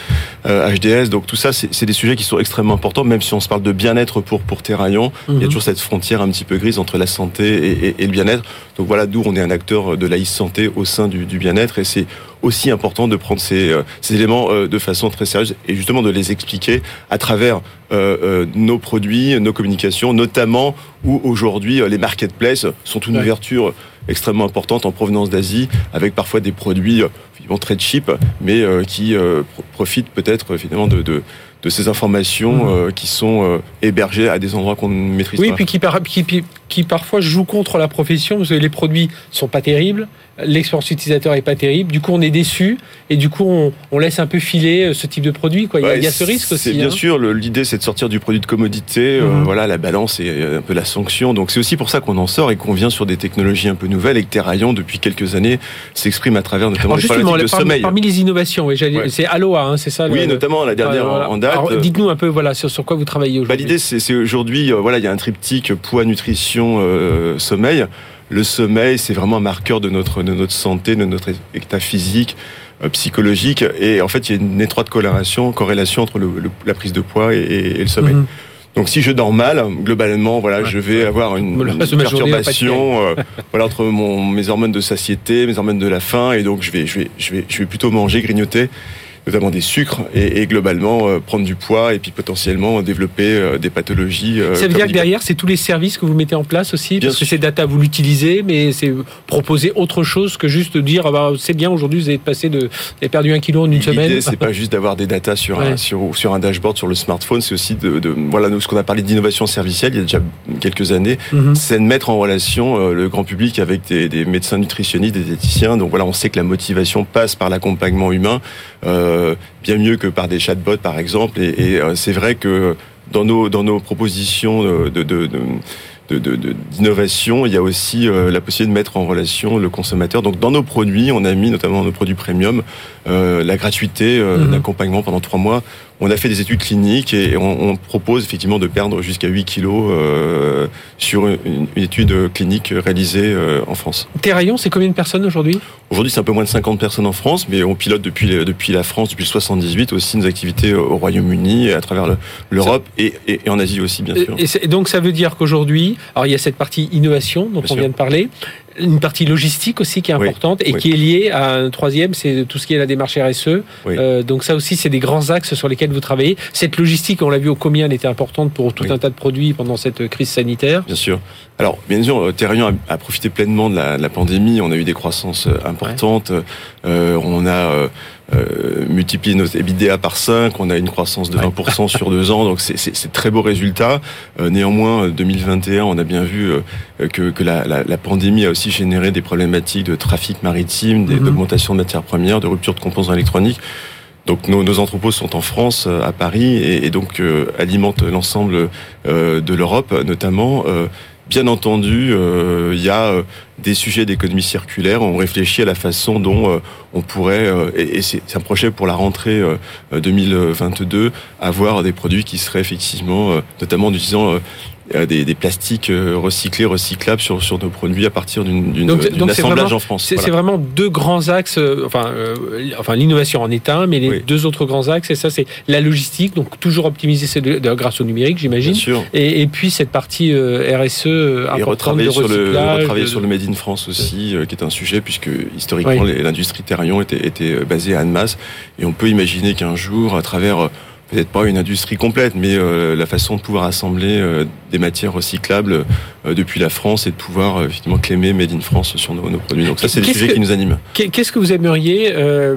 euh, HDS. Donc tout ça, c'est des sujets qui sont extrêmement importants, même si on se parle de bien-être pour pour Terraillon. Il y a Mhm. toujours cette frontière un petit peu grise entre la santé et, et- et le bien-être. Donc voilà, d'où on est un acteur de la e-santé au sein du, du bien-être. Et c'est aussi important de prendre ces, euh, ces éléments euh, de façon très sérieuse et justement de les expliquer à travers euh, euh, nos produits, nos communications, notamment où aujourd'hui euh, les marketplaces sont une Ouais. ouverture extrêmement importante en provenance d'Asie, avec parfois des produits euh, finalement très cheap, mais euh, qui euh, pro- profitent peut-être finalement de, de, de ces informations euh, qui sont euh, hébergées à des endroits qu'on ne maîtrise Oui, pas. puis qui, par- qui, qui- qui parfois jouent contre la profession parce que les produits sont pas terribles, l'expérience utilisateur est pas terrible, du coup on est déçu et du coup on, on laisse un peu filer euh, ce type de produit. Quoi. Il y a- Ouais, il y a ce risque aussi. Bien hein. sûr l'idée, c'est de sortir du produit de commodité. euh, Mhm. voilà, la balance et un peu la sanction. Donc c'est aussi pour ça qu'on en sort et qu'on vient sur des technologies un peu nouvelles et que Terraillon depuis quelques années s'exprime à travers notamment Alors les problématiques de parmi, sommeil. parmi les innovations, oui, Ouais. c'est Aloha, hein, c'est ça Oui, le- notamment la dernière voilà. en date. Alors, Dites-nous un peu voilà, sur, sur quoi vous travaillez Bah, aujourd'hui. L'idée, c'est c'est aujourd'hui, euh, voilà, il y a un triptyque poids, nutrition, euh, sommeil. Le sommeil, c'est vraiment un marqueur de notre, de notre santé, de notre état physique, euh, psychologique. Et en fait, il y a une étroite corrélation, corrélation entre le- le- la prise de poids et, et le sommeil. Mhm. Donc, si je dors mal, globalement, voilà, je vais avoir une, une perturbation, euh, voilà, entre mon, mes hormones de satiété, mes hormones de la faim, et donc je vais, je vais, je vais, je vais plutôt manger, grignoter, notamment des sucres, et, et globalement euh, prendre du poids, et puis potentiellement développer euh, des pathologies. euh, Ça veut dire que derrière, c'est tous les services que vous mettez en place aussi, Bien parce que sûr. ces data, vous l'utilisez, mais c'est proposer autre chose que juste de dire, ah bah, c'est bien, aujourd'hui, vous avez passé de, vous avez perdu un kilo en une semaine. L'idée, c'est pas juste d'avoir des datas sur, Ouais. un, sur, sur un dashboard sur le smartphone, c'est aussi de, de voilà nous, ce qu'on a parlé d'innovation servicielle il y a déjà quelques années, Mhm. c'est de mettre en relation euh, le grand public avec des, des médecins nutritionnistes, des diététiciens. Donc voilà, on sait que la motivation passe par l'accompagnement humain, euh, bien mieux que par des chatbots par exemple. Et, et, euh, c'est vrai que dans nos dans nos propositions de, de, de, de de- de- de- d'innovation, il y a aussi euh, la possibilité de mettre en relation le consommateur. Donc dans nos produits, on a mis notamment dans nos produits premium euh, la gratuité euh, Mhm. d'accompagnement pendant trois mois. On a fait des études cliniques et on, on propose effectivement de perdre jusqu'à 8 kilos euh, sur une, une étude clinique réalisée euh, en France. Terraillon, c'est combien de personnes aujourd'hui? Aujourd'hui, c'est un peu moins de 50 personnes en France, mais on pilote depuis, depuis la France, depuis le 78 aussi nos activités au Royaume-Uni, à travers le- l'Europe et, et, et en Asie aussi, bien sûr. Et, donc ça veut dire qu'aujourd'hui, alors il y a cette partie innovation dont Bien on sûr. vient de parler, une partie logistique aussi qui est Oui, importante et oui. qui est liée à un troisième, c'est tout ce qui est la démarche RSE. Oui. Euh, donc ça aussi, c'est des grands axes sur lesquels vous travaillez. Cette logistique, on l'a vu au combien elle était importante pour tout un tas de produits pendant cette crise sanitaire. Bien sûr. Alors, bien sûr, euh, Terrien a, a profité pleinement de la, de la pandémie. On a eu des croissances euh, importantes. Euh, on a euh, euh, multiplié notre EBITDA par 5. On a une croissance de 20% sur deux ans. Donc, c'est- très beau résultat. Euh, néanmoins, euh, 2021, on a bien vu euh, que, que la, la, la pandémie a aussi généré des problématiques de trafic maritime, des- Mhm. d'augmentation de matières premières, de rupture de composants électroniques. Donc nos, nos entrepôts sont en France, euh, à Paris, et, et donc euh, alimentent l'ensemble euh, de l'Europe, notamment. Euh, Bien entendu, euh, il y a euh, des sujets d'économie circulaire. On réfléchit à la façon dont euh, on pourrait, euh, et, c'est un projet pour la rentrée euh, 2022, avoir des produits qui seraient effectivement, euh, notamment en utilisant euh, euh, des, des plastiques euh, recyclés, recyclables sur, sur nos produits à partir d'une assemblage vraiment- en France. C'est Voilà. c'est vraiment deux grands axes, euh, enfin, euh, enfin l'innovation en est un, mais les Oui. deux autres grands axes, et ça c'est la logistique, donc toujours optimiser ces deux- grâce au numérique, j'imagine. Et, et puis cette partie euh, RSE euh, Et retravailler de sur le retravailler de- sur le Made in France aussi, euh, qui est un sujet puisque historiquement Oui. l'industrie Terrion était, était euh, basée à Annemasse et on peut imaginer qu'un jour, à travers euh, peut-être pas une industrie complète, mais euh, la façon de pouvoir assembler euh, des matières recyclables euh, depuis la France et de pouvoir euh, effectivement clémer Made in France sur nos, nos produits. Donc ça, c'est des sujets que- qui nous animent. Qu'est- Qu'est-ce que vous aimeriez euh,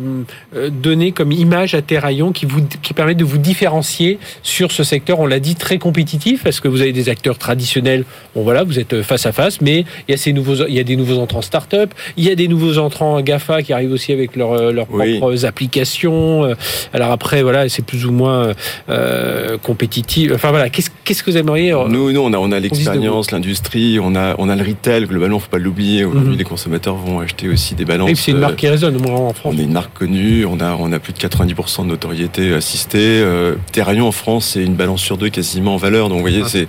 donner comme image à Terraillon qui vous qui permet de vous différencier sur ce secteur On l'a dit très compétitif parce que vous avez des acteurs traditionnels. Bon voilà, vous êtes face à face, mais il y a ces nouveaux, il y a des nouveaux entrants start-up, il y a des nouveaux entrants Gafa qui arrivent aussi avec leurs leurs Oui. propres applications. Alors après voilà, c'est plus ou moins euh, compétitif. Enfin voilà, qu'est-ce qu'est-ce que vous aimeriez euh, Nous, nous, on a, on a l'expérience, l'industrie, on a, on a le retail. Globalement, faut pas l'oublier. Aujourd'hui, Mhm. les consommateurs vont acheter aussi des balances. oui, c'est une euh, marque qui résonne au moins en France. On est une marque connue, on a, on a plus de 90% de notoriété assistée. Euh, Terraillon en France, c'est une balance sur deux quasiment en valeur. Donc vous voyez, Ah. c'est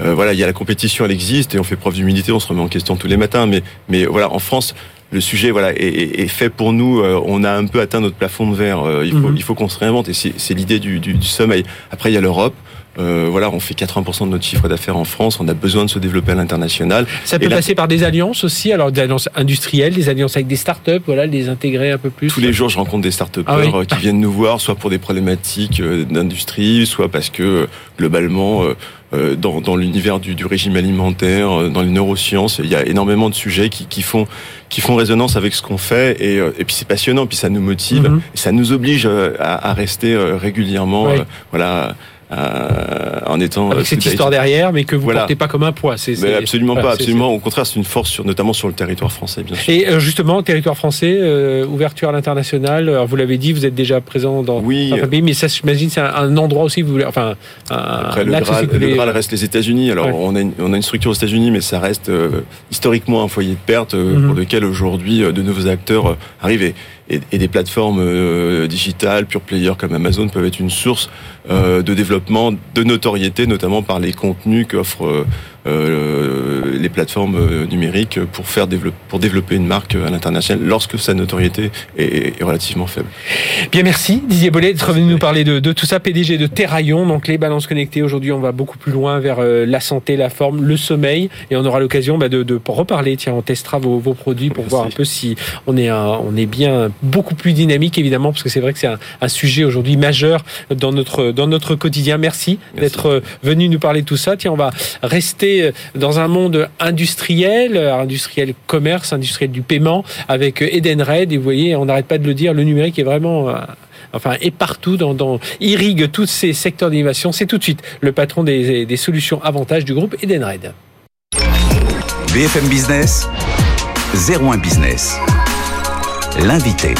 euh, voilà, il y a la compétition, elle existe et on fait preuve d'humilité, on se remet en question tous les matins. Mais, mais voilà, en France, le sujet voilà est, est- est fait pour nous. Euh, on a un peu atteint notre plafond de verre. Euh, il faut, Mhm. il faut qu'on se réinvente et c'est c'est l'idée du, du, du sommeil. Après, il y a l'Europe. Euh, voilà, on fait 80% de notre chiffre d'affaires en France. On a besoin de se développer à l'international. Ça peut passer par des alliances aussi, alors des alliances industrielles, des alliances avec des startups, voilà, les intégrer un peu plus. Tous les jours, je rencontre des start ah qui viennent nous voir, soit pour des problématiques d'industrie, soit parce que globalement euh, dans, dans l'univers du, du, régime alimentaire, euh, dans les neurosciences. Il y a énormément de sujets qui, qui font qui font résonance avec ce qu'on fait et, euh, et puis c'est passionnant, puis ça nous motive, mhm. et ça nous oblige à, à rester régulièrement, voilà euh, en étant avec cette histoire derrière, mais que vous ne portez pas comme un poids. C'est, absolument pas, absolument. Au contraire, c'est une force, sur, notamment sur le territoire français, bien sûr. Et euh, justement, territoire français, euh, ouverture à l'international. vous l'avez dit, vous êtes déjà présent dans oui, pays, mais ça, j'imagine, c'est un, endroit aussi. Vous voulez, enfin, après le Graal, le Graal, reste les États-Unis. Alors, on, a une, on a une structure aux États-Unis, mais ça reste historiquement un foyer de perte mhm. pour lequel aujourd'hui de nouveaux acteurs arrivent et, des plateformes euh, digitales, pure player comme Amazon peuvent être une source euh, de développement, de notoriété, notamment par les contenus qu'offrent euh, les plateformes euh, numériques pour faire développer, pour développer une marque à l'international lorsque sa notoriété est, est, relativement faible. Bien, merci Didier Bollet d'être venu nous parler de, de, tout ça. PDG de Terraillon, donc les balances connectées. Aujourd'hui, on va beaucoup plus loin vers euh, la santé, la forme, le sommeil, et on aura l'occasion bah, de, de, reparler. Tiens, on testera vos, vos produits pour voir un peu si on est, un, on est bien beaucoup plus dynamique, évidemment, parce que c'est vrai que c'est un, un, sujet aujourd'hui majeur dans notre dans notre quotidien. Merci, merci. d'être venu nous parler de tout ça. Tiens, on va rester dans un monde industriel, industriel commerce, industriel du paiement, avec Edenred. Et vous voyez, on n'arrête pas de le dire, le numérique est vraiment euh, enfin, est partout, dans, irrigue tous ces secteurs d'innovation. C'est tout de suite le patron des, des solutions avantages du groupe Edenred. BFM Business, 01 Business. L'invité.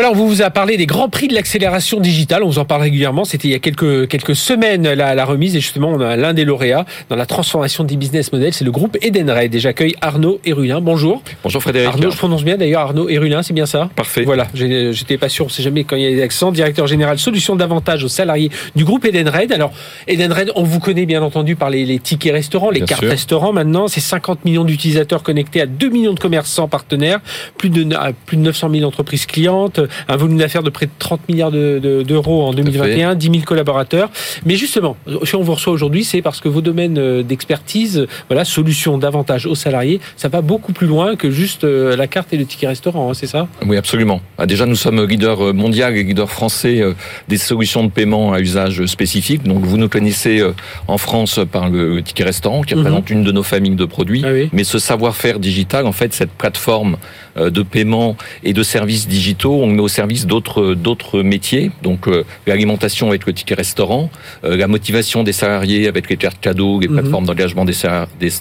Voilà, on vous a parlé des grands prix de l'accélération digitale. On vous en parle régulièrement. C'était il y a quelques, quelques semaines la, la remise. Et justement, on a l'un des lauréats dans la transformation des business models. C'est le groupe Edenred. Et j'accueille Arnaud Erulin. Bonjour. Bonjour Frédéric. Arnaud, je prononce bien d'ailleurs. Arnaud Erulin, c'est bien ça? Parfait. Voilà, j'étais pas sûr. On sait jamais quand il y a des accents. Directeur général solutions d'avantage aux salariés du groupe Edenred. Alors, Edenred, on vous connaît bien entendu par les, les tickets restaurants, les cartes restaurants maintenant. C'est 50 millions d'utilisateurs connectés à 2 millions de commerçants partenaires, plus de, plus de 900 000 entreprises clientes, un volume d'affaires de près de 30 milliards d'euros en 2021, 10 000 collaborateurs. Mais justement, si on vous reçoit aujourd'hui, c'est parce que vos domaines euh, d'expertise, voilà, solutions d'avantage aux salariés, ça va beaucoup plus loin que juste euh, la carte et le ticket restaurant, hein, c'est ça? Oui, absolument. Ah, déjà, nous sommes leader euh, mondial et leader français des solutions de paiement à usage spécifique. Donc, vous nous connaissez en France par le ticket restaurant, qui mhm. représente une de nos familles de produits. Ah Mais ce savoir-faire digital, en fait, cette plateforme de paiement et de services digitaux, on met au service d'autres d'autres métiers, donc euh, l'alimentation avec le ticket restaurant, euh, la motivation des salariés avec les cartes cadeaux, les mhm. plateformes d'engagement des,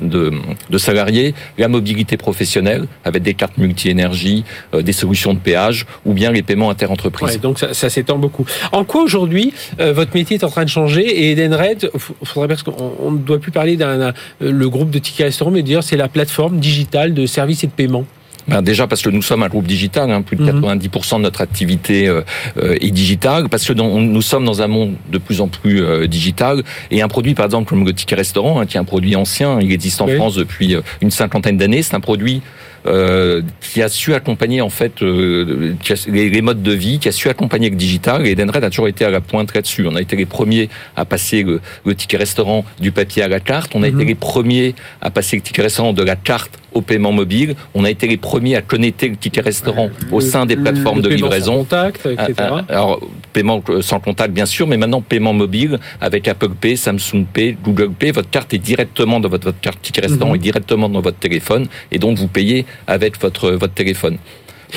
de, de, salariés, la mobilité professionnelle avec des cartes multi-énergie, euh, des solutions de péage ou bien les paiements interentreprises. Ouais, donc ça, ça s'étend beaucoup. En quoi aujourd'hui votre métier est en train de changer et Edenred, faudrait parce qu'on ne doit plus parler d'un le groupe de tickets restaurant, mais dire c'est la plateforme digitale de services et de paiement. Ben déjà parce que nous sommes un groupe digital, hein, plus de 90% mhm. de notre activité euh, euh, est digitale, parce que nous sommes dans un monde de plus en plus euh, digital, et un produit par exemple comme le ticket restaurant, hein, qui est un produit ancien, il existe en France depuis une cinquantaine d'années, c'est un produit euh, qui a su accompagner en fait euh, les, modes de vie, qui a su accompagner le digital. Et Edenred a toujours été à la pointe là-dessus. On a été les premiers à passer le, ticket restaurant du papier à la carte. On a été mhm. les premiers à passer le ticket restaurant de la carte au paiement mobile. On a été les premiers à connecter le ticket restaurant au sein des plateformes de livraison. Sans contact, etc. Ah, ah, alors, paiement sans contact, bien sûr, mais maintenant paiement mobile avec Apple Pay, Samsung Pay, Google Pay. Votre carte est directement dans votre, votre carte ticket restaurant, mhm. est directement dans votre téléphone, et donc vous payez avec votre, votre téléphone.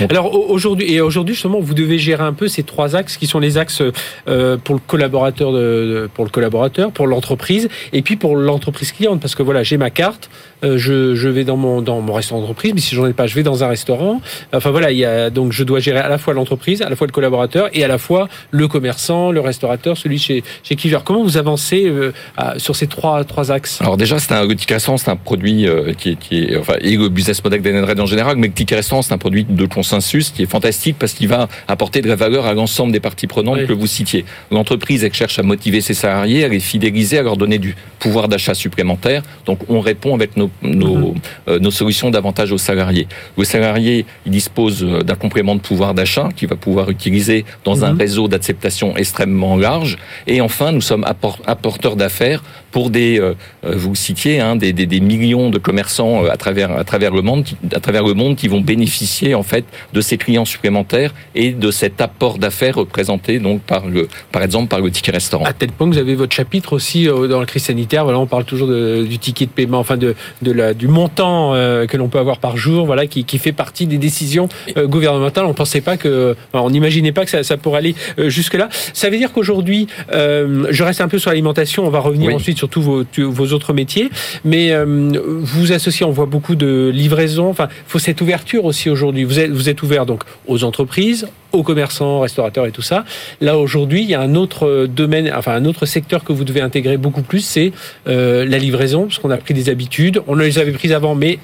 Alors aujourd'hui et aujourd'hui justement vous devez gérer un peu ces trois axes qui sont les axes euh, pour le collaborateur de, pour le collaborateur pour l'entreprise et puis pour l'entreprise cliente parce que voilà j'ai ma carte je, je, vais dans mon dans mon restaurant d'entreprise mais si j'en ai pas je vais dans un restaurant enfin voilà il y a donc je dois gérer à la fois l'entreprise à la fois le collaborateur et à la fois le commerçant le restaurateur celui chez chez Kiver comment vous avancez euh, sur ces trois trois axes? Alors déjà c'est un ticket restaurant c'est un produit qui est, qui est enfin et le business model d'Enedred en général mais le ticket restaurant c'est un produit de consensus qui est fantastique parce qu'il va apporter de la valeur à l'ensemble des parties prenantes que vous citiez. L'entreprise, elle cherche à motiver ses salariés, à les fidéliser, à leur donner du pouvoir d'achat supplémentaire. Donc, on répond avec nos, nos, mhm. euh, nos solutions davantage aux salariés. Le salarié, il dispose euh, d'un complément de pouvoir d'achat qu'il va pouvoir utiliser dans un mhm. réseau d'acceptation extrêmement large. Et enfin, nous sommes apporteurs d'affaires pour des, euh, vous citiez, hein, des, des, des, millions de commerçants à travers à travers le monde, à travers le monde qui vont bénéficier en fait de ces clients supplémentaires et de cet apport d'affaires représenté donc par le, par exemple par le ticket restaurant. À tel point que vous avez votre chapitre aussi dans la crise sanitaire. Voilà, on parle toujours de, du ticket de paiement, enfin de, de la, du montant euh, que l'on peut avoir par jour, voilà, qui, qui fait partie des décisions euh, gouvernementales. On pensait pas que, on n'imaginait pas que ça, ça pourrait aller euh, jusque là. Ça veut dire qu'aujourd'hui, je reste un peu sur l'alimentation. On va revenir ensuite sur tous vos, vos autres métiers, mais vous associez, on voit beaucoup de livraisons. Enfin, faut cette ouverture aussi aujourd'hui. Vous êtes, vous êtes ouvert donc aux entreprises, aux commerçants, restaurateurs et tout ça. Là aujourd'hui, il y a un autre domaine, enfin un autre secteur que vous devez intégrer beaucoup plus, c'est euh, la livraison, parce qu'on a pris des habitudes. On les avait prises avant, mais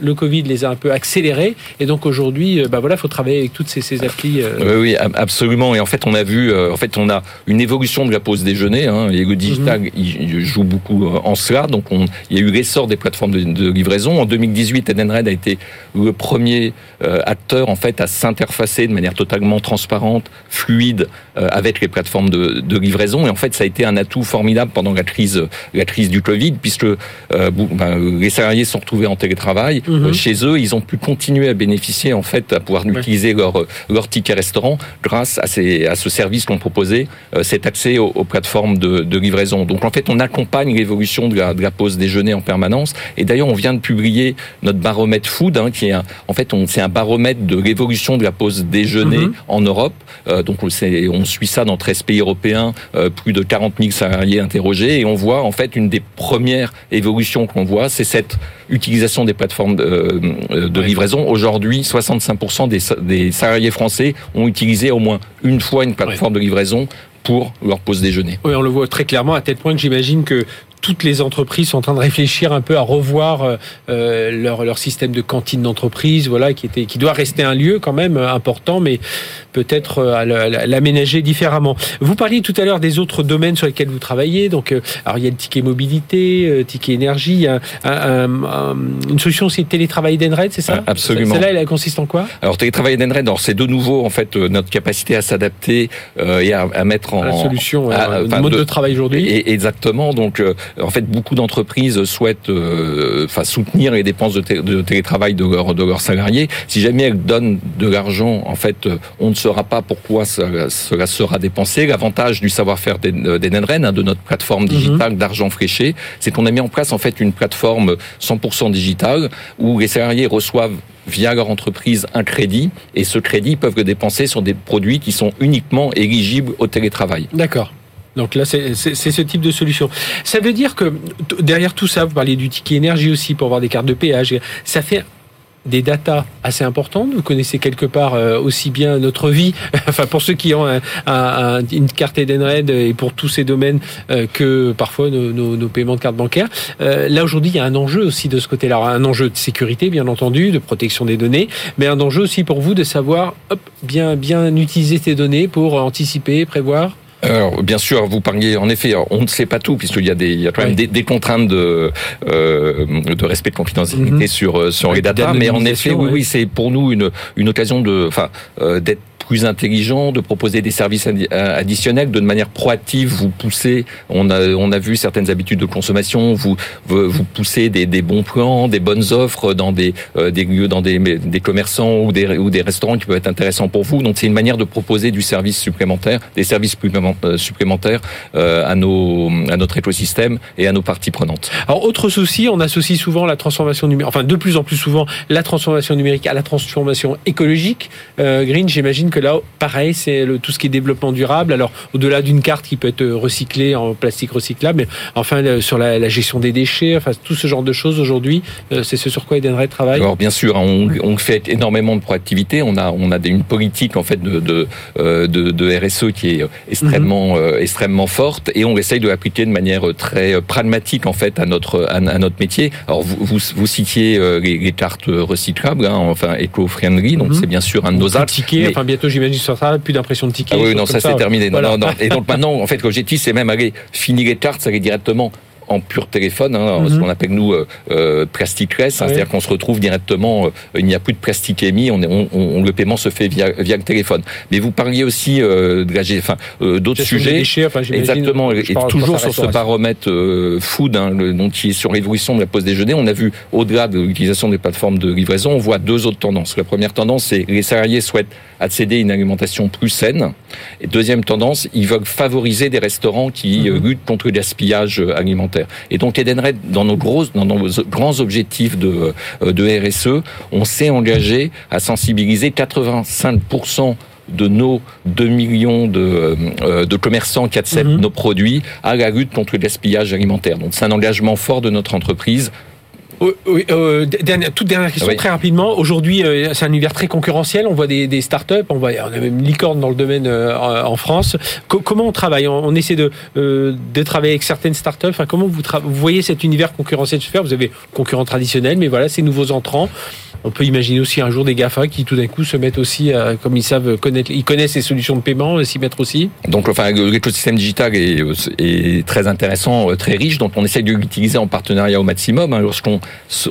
le Covid les a un peu accélérés et donc aujourd'hui, euh, bah voilà, faut travailler avec toutes ces, ces applis. Euh. Oui, oui, absolument. Et en fait, on a vu, euh, en fait, on a une évolution de la pause déjeuner. Hein, et le digital, il joue beaucoup en cela. Donc, on, il y a eu l'essor des plateformes de, livraison. En 2018, Edenred a été le premier acteur en fait à s'interfacer de manière totalement transparente, fluide avec les plateformes de, de, livraison. Et en fait, ça a été un atout formidable pendant la crise, la crise du Covid, puisque ben, les salariés sont retrouvés en télétravail Mhm. chez eux, ils ont pu continuer à bénéficier, en fait, à pouvoir utiliser leur, leur ticket restaurant grâce à, ces, à ce service qu'on proposait, euh, cet accès aux, plateformes de, de, livraison. Donc, en fait, on accompagne l'évolution de la, de la pause déjeuner en permanence. Et d'ailleurs, on vient de publier notre baromètre food, hein, qui est, un, en fait, c'est un baromètre de l'évolution de la pause déjeuner mhm. en Europe. Euh, donc, on, on suit ça dans 13 pays européens, euh, plus de 40 000 salariés interrogés, et on voit, en fait, une des premières évolutions qu'on voit, c'est cette utilisation des plateformes de, euh, de livraison. Aujourd'hui, 65% des, des, salariés français ont utilisé au moins une fois une plateforme de livraison pour leur pause déjeuner. Oui, on le voit très clairement à tel point que j'imagine que toutes les entreprises sont en train de réfléchir un peu à revoir euh, euh, leur, leur système de cantine d'entreprise, voilà, qui était, qui doit rester un lieu quand même important, mais peut-être euh, à l'aménager différemment. Vous parliez tout à l'heure des autres domaines sur lesquels vous travaillez. Donc, alors il y a le ticket mobilité, ticket énergie, une solution aussi de télétravail d'Enred, c'est ça? Absolument. Celle-là, elle consiste en quoi? Alors télétravail d'Enred, c'est de nouveau en fait notre capacité à s'adapter et à, mettre en la solution, le mode de, travail aujourd'hui. Exactement. Donc en fait, beaucoup d'entreprises souhaitent euh, enfin, soutenir les dépenses de, télétravail de, de leurs salariés. Si jamais elles donnent de l'argent, en fait, on ne saura pas pourquoi cela, sera dépensé. L'avantage du savoir-faire d'Enenren, hein, de notre plateforme digitale mhm. d'argent fléché, c'est qu'on a mis en place en fait une plateforme 100% digitale où les salariés reçoivent via leur entreprise un crédit et ce crédit peuvent le dépenser sur des produits qui sont uniquement éligibles au télétravail. D'accord. Donc là, c'est ce type de solution. Ça veut dire que derrière tout ça, vous parlez du ticket énergie aussi pour avoir des cartes de péage. Ça fait des datas assez importantes. Vous connaissez quelque part euh, aussi bien notre vie, enfin pour ceux qui ont une carte Edenred et pour tous ces domaines euh, que parfois nos, paiements de carte bancaire. Euh, là aujourd'hui, il y a un enjeu aussi de ce côté-là, un enjeu de sécurité bien entendu, de protection des données, mais un enjeu aussi pour vous de savoir hop, bien bien utiliser ces données pour anticiper, prévoir. Alors, bien sûr, vous parliez, en effet, on ne sait pas tout, puisqu'il y a, des, il y a quand même des, contraintes de, euh, de respect de confidentialité mhm. sur, euh, sur les data, mais en effet, oui, oui, c'est pour nous une, une occasion de, enfin, euh, d'être plus intelligent, de proposer des services euh, additionnels de manière proactive. Vous poussez, on a, on a vu certaines habitudes de consommation, vous, vous poussez des, des bons plans, des bonnes offres dans des, euh, des lieux, dans des, des commerçants ou des, ou des restaurants qui peuvent être intéressants pour vous. Donc c'est une manière de proposer du service supplémentaire, des services euh, supplémentaires à, nos, à notre écosystème et à nos parties prenantes. Alors autre souci, on associe souvent la transformation numérique, enfin de plus en plus souvent la transformation numérique à la transformation écologique. Green, j'imagine que là, pareil, c'est tout ce qui est développement durable. Alors, au-delà d'une carte qui peut être recyclée en plastique recyclable, mais enfin, sur la, gestion des déchets, enfin, tout ce genre de choses aujourd'hui, c'est ce sur quoi Edenred travaille. Alors, bien sûr, on, on, fait énormément de proactivité. On a, on a une politique, en fait, de, de, de, RSE qui est extrêmement, mhm. extrêmement forte et on essaye de l'appliquer de manière très pragmatique, en fait, à notre, à, notre métier. Alors, vous, vous, vous citiez les, cartes recyclables, hein, enfin, eco-friendly, donc mhm. c'est bien sûr un de nos enfin, bientôt, j'imagine, sur ça, plus d'impression de tickets. Ah oui, non, ça, c'est terminé. Non, non, non. Et donc maintenant, en fait, l'objectif, c'est même aller finir les cartes, aller directement en pur téléphone, hein, ce mhm. qu'on appelle nous euh, euh hein, c'est-à-dire qu'on se retrouve directement, euh, il n'y a plus de plastique émis, on, on, on, le paiement se fait via, via le téléphone. Mais vous parliez aussi euh, de la, enfin, euh, d'autres sujets, déchets, enfin, exactement, et toujours sur ce baromètre food, hein, le, donc qui est sur l'évolution de la pause déjeuner, on a vu au-delà de l'utilisation des plateformes de livraison, on voit deux autres tendances. La première tendance, c'est les salariés souhaitent accéder à une alimentation plus saine. Et deuxième tendance, ils veulent favoriser des restaurants qui mhm. luttent contre le gaspillage alimentaire. Et donc Edenred, dans nos, gros, dans nos grands objectifs de, euh, de RSE, on s'est engagé à sensibiliser 85% de nos 2 millions de, euh, de commerçants qui acceptent mhm. nos produits à la lutte contre le gaspillage alimentaire. Donc c'est un engagement fort de notre entreprise oui, euh, dernière, toute dernière question, très rapidement. Aujourd'hui, euh, c'est un univers très concurrentiel. On voit des, des startups, on, voit, on a même une licorne dans le domaine euh, en France. comment on travaille? On, essaie de, euh, de travailler avec certaines startups. Enfin, comment vous, vous voyez cet univers concurrentiel se faire? Vous avez concurrents traditionnels, mais voilà, ces nouveaux entrants. On peut imaginer aussi un jour des GAFA qui tout d'un coup se mettent aussi, comme ils savent connaître, ils connaissent les solutions de paiement, s'y mettre aussi. Donc, enfin, l'écosystème digital est, est, très intéressant, très riche. Donc, on essaie de l'utiliser en partenariat au maximum. Hein, lorsqu'on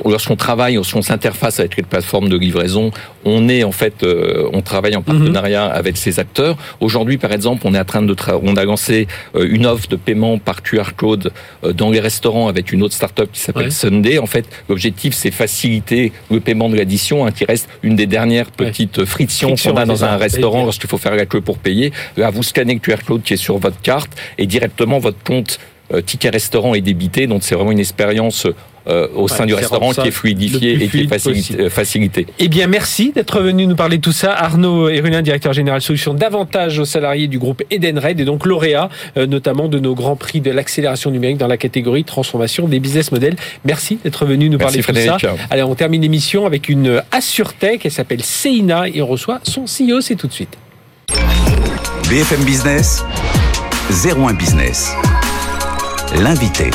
lorsqu'on travaille, lorsqu'on s'interface avec les plateformes de livraison, on est en fait, euh, on travaille en mhm. partenariat avec ces acteurs. Aujourd'hui, par exemple, on est en train de, on a lancé euh, une offre de paiement par QR code euh, dans les restaurants avec une autre startup qui s'appelle Sunday. En fait, l'objectif c'est faciliter le paiement de l'addition, hein, qui reste une des dernières petites frictions qu'on a dans un restaurant lorsqu'il faut faire la queue pour payer. Là, vous scannez le QR code qui est sur votre carte et directement votre compte ticket restaurant est débité. Donc c'est vraiment une expérience euh, au sein du restaurant qui est fluidifié et qui est facilité, Eh bien, merci d'être venu nous parler de tout ça. Arnaud Erulin, directeur général solution d'avantage aux salariés du groupe Edenred et donc lauréat euh, notamment de nos grands prix de l'accélération numérique dans la catégorie transformation des business models. Merci d'être venu nous parler de tout ça. Allez, on termine l'émission avec une AssureTech. Elle s'appelle Seina et on reçoit son CEO. C'est tout de suite. BFM Business, 01 Business. L'invité.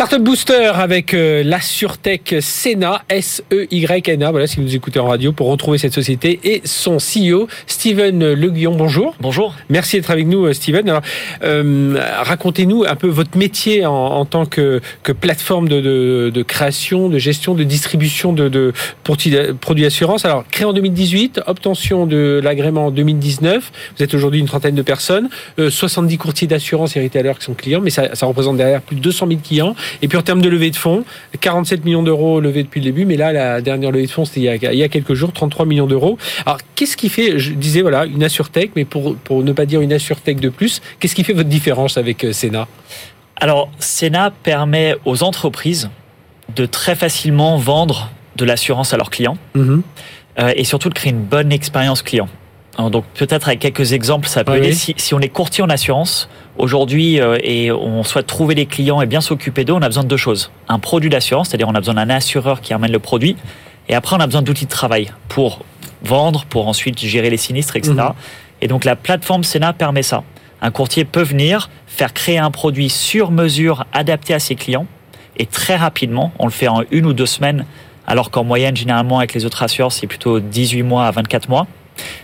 Startup Booster avec euh, la SurTech Sena, S-E-Y-N-A. Voilà, si vous écoutez en radio pour retrouver cette société et son CEO, Steven Le Guillon. Bonjour. Bonjour. Merci d'être avec nous, euh, Steven. Alors, euh, racontez-nous un peu votre métier en, tant que, que plateforme de, de, création, de gestion, de distribution de, de produits d'assurance. Alors, créé en 2018, obtention de l'agrément en 2019. Vous êtes aujourd'hui une trentaine de personnes, 70 courtiers d'assurance et retailers qui sont clients, mais ça, ça représente derrière plus de 200 000 clients. Et puis en termes de levée de fonds, 47 millions d'euros levés depuis le début, mais là, la dernière levée de fonds, c'était il, y a quelques jours, 33 millions d'euros. Alors, qu'est-ce qui fait, je disais, voilà, une AssureTech, mais pour, pour ne pas dire une AssureTech de plus, qu'est-ce qui fait votre différence avec euh, Sena Alors, Sena permet aux entreprises de très facilement vendre de l'assurance à leurs clients mm-hmm. euh, et surtout de créer une bonne expérience client. Donc peut-être avec quelques exemples, ça peut aider. Si, si, on est courtier en assurance, aujourd'hui, euh, et on souhaite trouver les clients et bien s'occuper d'eux, on a besoin de deux choses. Un produit d'assurance, c'est-à-dire on a besoin d'un assureur qui amène le produit, et après on a besoin d'outils de travail pour vendre, pour ensuite gérer les sinistres, etc. Mhm. Et donc la plateforme Sena permet ça. Un courtier peut venir faire créer un produit sur mesure adapté à ses clients, et très rapidement, on le fait en une ou deux semaines, alors qu'en moyenne, généralement, avec les autres assureurs, c'est plutôt 18 mois à 24 mois.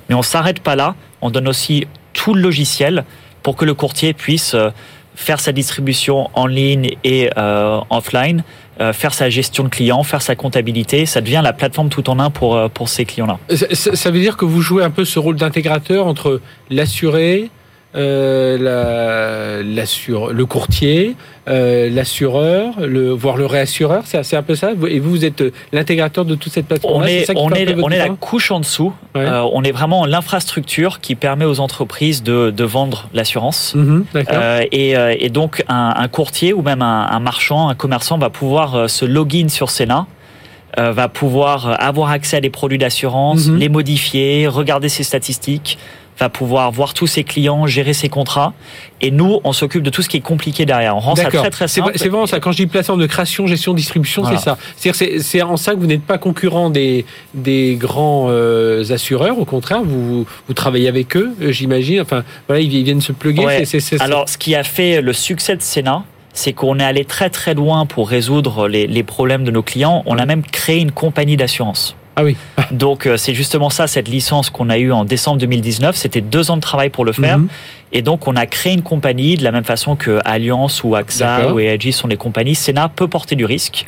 Mais on s'arrête pas là. On donne aussi tout le logiciel pour que le courtier puisse euh, faire sa distribution en ligne et euh, offline, euh, faire sa gestion de clients, faire sa comptabilité. Ça devient la plateforme tout en un pour, pour ces clients-là. ça veut dire que vous jouez un peu ce rôle d'intégrateur entre l'assuré, euh, le courtier, euh, l'assureur, le, voire le réassureur, c'est un peu ça. Et vous, vous êtes l'intégrateur de toute cette plateforme. On est, on est, on est la couche en dessous. Euh, on est vraiment l'infrastructure qui permet aux entreprises de, de vendre l'assurance. Mhm, euh, et, et, donc un, un, courtier ou même un, un, marchand, un commerçant va pouvoir se login sur Sena euh, va pouvoir avoir accès à des produits d'assurance, Mhm. les modifier, regarder ses statistiques, va pouvoir voir tous ses clients, gérer ses contrats. Et nous, on s'occupe de tout ce qui est compliqué derrière. On rend ça très très simple. c'est vraiment ça. Quand je dis plateforme de création, gestion, distribution, Voilà. c'est ça. C'est-à-dire c'est- en ça que vous n'êtes pas concurrent des, des grands euh, assureurs. Au contraire, vous, vous travaillez avec eux, euh, j'imagine. Enfin, voilà, ils, ils viennent se pluguer. Ouais. Alors, ce qui a fait le succès de Sénat, c'est qu'on est allé très très loin pour résoudre les, les problèmes de nos clients. On a même créé une compagnie d'assurance. Ah oui. Donc euh, c'est justement ça, cette licence qu'on a eue en décembre 2019. C'était deux ans de travail pour le faire. Mhm. Et donc on a créé une compagnie de la même façon que Alliance ou AXA ou EAG sont des compagnies. Sénat peut porter du risque.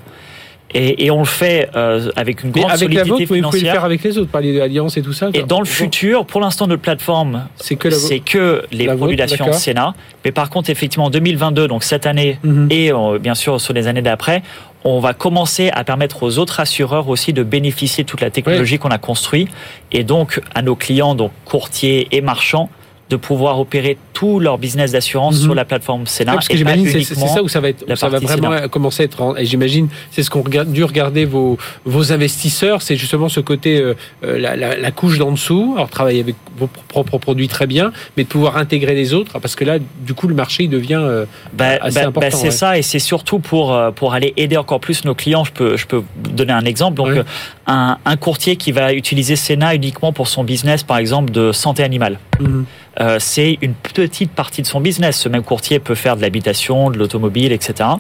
Et, et on le fait euh, avec une grande avec la solidité vôtre, vous pouvez le financière. faire avec les autres, parler d'alliance et tout ça. Et dans le futur, pour l'instant, notre plateforme, c'est que la vôtre. c'est que les La produits vôtre, d'assurance. Sénat. Mais par contre, effectivement, en 2022, donc cette année, Mhm. et euh, bien sûr sur les années d'après, on va commencer à permettre aux autres assureurs aussi de bénéficier de toute la technologie qu'on a construite et donc à nos clients, donc courtiers et marchands, de pouvoir opérer tout leur business d'assurance Mhm. sur la plateforme Sénat. Ouais, parce que j'imagine c'est c'est ça où ça va être, ça va vraiment Sénat. commencer à être. en- Et j'imagine c'est ce qu'ont dû regarder vos vos investisseurs, c'est justement ce côté euh, euh, la, la, la couche d'en dessous. Alors travailler avec vos propres produits très bien, mais de pouvoir intégrer les autres parce que là du coup le marché il devient euh, Bah, assez bah, bah, important. c'est ouais. ça, et c'est surtout pour euh, pour aller aider encore plus nos clients. Je peux je peux vous donner un exemple. Donc euh, un, un courtier qui va utiliser Sénat uniquement pour son business, par exemple de santé animale. Mhm. Euh, c'est une petite partie de son business. Ce même courtier peut faire de l'habitation, de l'automobile, etc.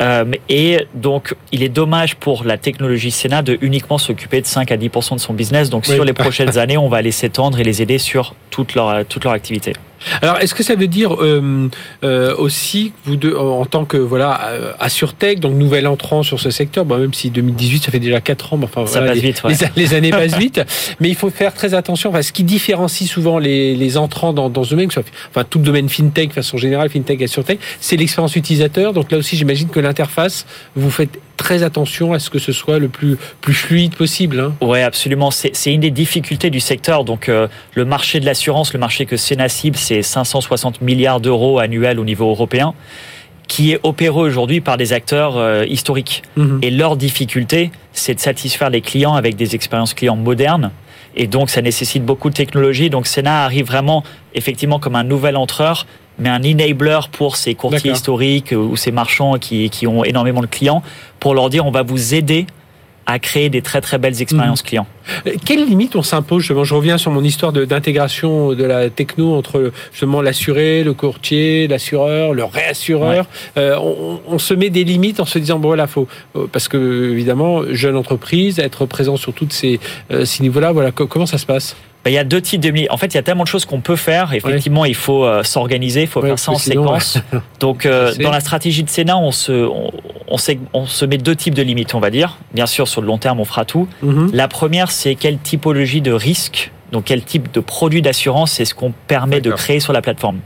Euh, et donc, il est dommage pour la technologie Sénat de uniquement s'occuper de 5 à 10% de son business. Donc, Oui. sur les prochaines années, on va aller s'étendre et les aider sur toute leur toute leur activité. Alors, est-ce que ça veut dire euh, euh, aussi vous deux, en tant que voilà euh, AssureTech, donc nouvel entrant sur ce secteur, bon, même si 2018 ça fait déjà 4 ans, mais enfin Ça voilà, passe les, vite, ouais. les, les années passent vite, mais il faut faire très attention. Enfin, ce qui différencie souvent les, les entrants dans, dans ce domaine, soit- enfin tout le domaine fintech de façon générale, fintech et AssureTech, c'est l'expérience utilisateur. Donc là aussi, j'imagine que l'interface, vous faites très attention à ce que ce soit le plus plus fluide possible. Hein. Ouais, absolument. C'est c'est une des difficultés du secteur. Donc, euh, le marché de l'assurance, le marché que Sénat cible, c'est 560 milliards d'euros annuels au niveau européen, qui est opéré aujourd'hui par des acteurs euh, historiques. Mhm. Et leur difficulté, c'est de satisfaire les clients avec des expériences clients modernes. Et donc, ça nécessite beaucoup de technologie. Donc, Sénat arrive vraiment, effectivement, comme un nouvel entreur, mais un enabler pour ces courtiers historiques ou ces marchands qui, qui ont énormément de clients, pour leur dire, on va vous aider à créer des très très belles expériences clients. Euh, Quelles limites on s'impose justement? Je reviens sur mon histoire d'intégration de, la techno entre justement l'assuré, le courtier, l'assureur, le réassureur. Euh, on, on se met des limites en se disant bon voilà faut euh, parce que évidemment jeune entreprise être présent sur toutes ces, euh, ces niveaux-là. Voilà co- comment ça se passe? Ben, il y a deux types de limites. En fait, il y a tellement de choses qu'on peut faire. Effectivement, il faut euh, s'organiser, il faut faire ça en sinon, séquence. Donc, euh, dans la stratégie de Sénat, on se, on, on, se met deux types de limites, on va dire. Bien sûr, sur le long terme, on fera tout. Mhm. La première, c'est quelle typologie de risque, donc quel type de produit d'assurance, c'est ce qu'on permet de créer sur la plateforme.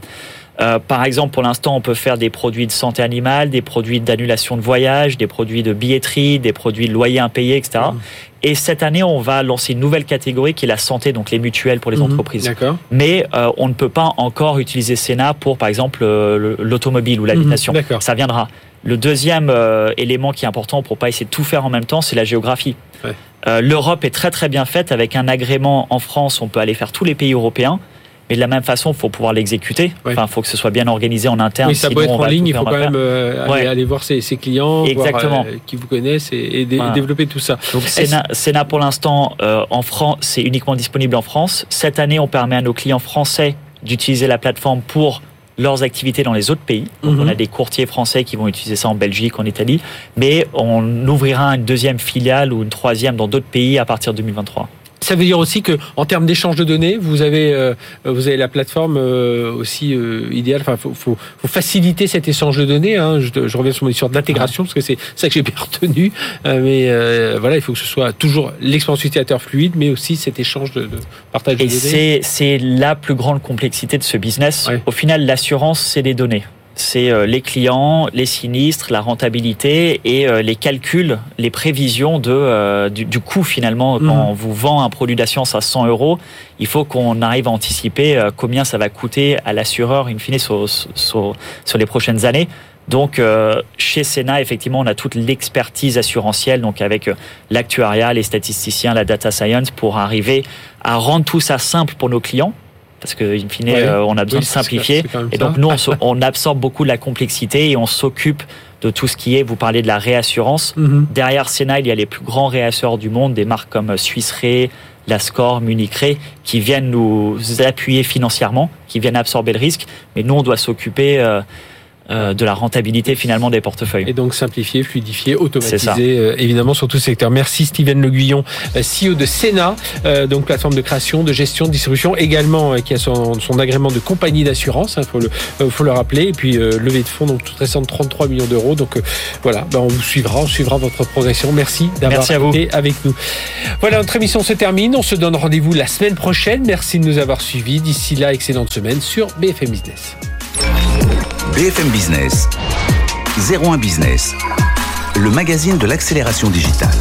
Euh, par exemple, pour l'instant, on peut faire des produits de santé animale, des produits d'annulation de voyage, des produits de billetterie, des produits de loyer impayé, etc. Et cette année, on va lancer une nouvelle catégorie qui est la santé, donc les mutuelles pour les Mhm. entreprises. Mais euh, on ne peut pas encore utiliser Sénat pour, par exemple, euh, le- l'automobile ou l'habitation. Mhm. D'accord. Ça viendra. Le deuxième euh, élément qui est important pour pas essayer de tout faire en même temps, c'est la géographie. Ouais. L'Europe est très très bien faite avec un agrément en France. On peut aller faire tous les pays européens. Mais de la même façon, il faut pouvoir l'exécuter. Ouais. Enfin, il faut que ce soit bien organisé en interne. Oui, ça sinon peut être on en ligne. Il faut quand même euh, aller, Ouais. aller voir ses, ses clients, Exactement. voir, euh, qui vous connaissent et, et dé- Voilà. développer tout ça. Donc Sénat, Sénat, pour l'instant euh, en France, c'est uniquement disponible en France. Cette année, on permet à nos clients français d'utiliser la plateforme pour leurs activités dans les autres pays. Donc, Mhm. On a des courtiers français qui vont utiliser ça en Belgique, en Italie, mais on ouvrira une deuxième filiale ou une troisième dans d'autres pays à partir de 2023. Ça veut dire aussi que en termes d'échange de données, vous avez euh, vous avez la plateforme euh, aussi euh, idéale. Enfin, faut, faut, faut faciliter cet échange de données. Hein. Je, je reviens sur mon histoire d'intégration parce que c'est ça que j'ai bien retenu. Euh, mais euh, voilà, il faut que ce soit toujours l'expérience utilisateur fluide, mais aussi cet échange de, de partage de Et données. c'est c'est la plus grande complexité de ce business. Ouais. Au final, l'assurance, c'est les données. C'est euh, les clients, les sinistres, la rentabilité et euh, les calculs, les prévisions de, euh, du, du coût finalement. Mhm. Quand on vous vend un produit d'assurance à 100 euros, il faut qu'on arrive à anticiper combien ça va coûter à l'assureur in fine sur, sur, sur les prochaines années. Donc euh, chez Sena, effectivement, on a toute l'expertise assurantielle, donc avec l'actuariat, les statisticiens, la data science, pour arriver à rendre tout ça simple pour nos clients. Parce que, in fine, Ouais. euh, on a besoin de simplifier. Et ça. donc, nous, on, on absorbe beaucoup de la complexité et on s'occupe de tout ce qui est, vous parlez de la réassurance. Mhm. Derrière Sena, il y a les plus grands réassureurs du monde, des marques comme Swiss Re, Lascor, Munich Re, qui viennent nous appuyer financièrement, qui viennent absorber le risque. Mais nous, on doit s'occuper euh, euh, de la rentabilité finalement des portefeuilles. Et donc simplifier, fluidifier, automatiser, euh, évidemment sur tout secteur. Merci Steven Le Guyon, euh, CEO de Sena, euh, donc plateforme de création, de gestion, de distribution, également qui a son, son agrément de compagnie d'assurance, il faut, le, faut le rappeler, et puis levée de fonds, donc toute récente 33 millions d'euros. Donc voilà, ben, on vous suivra, on suivra votre progression. Merci d'avoir été avec nous. Voilà, notre émission se termine. On se donne rendez-vous la semaine prochaine. Merci de nous avoir suivis. D'ici là, excellente semaine sur BFM Business. BFM Business, 01 Business, le magazine de l'accélération digitale.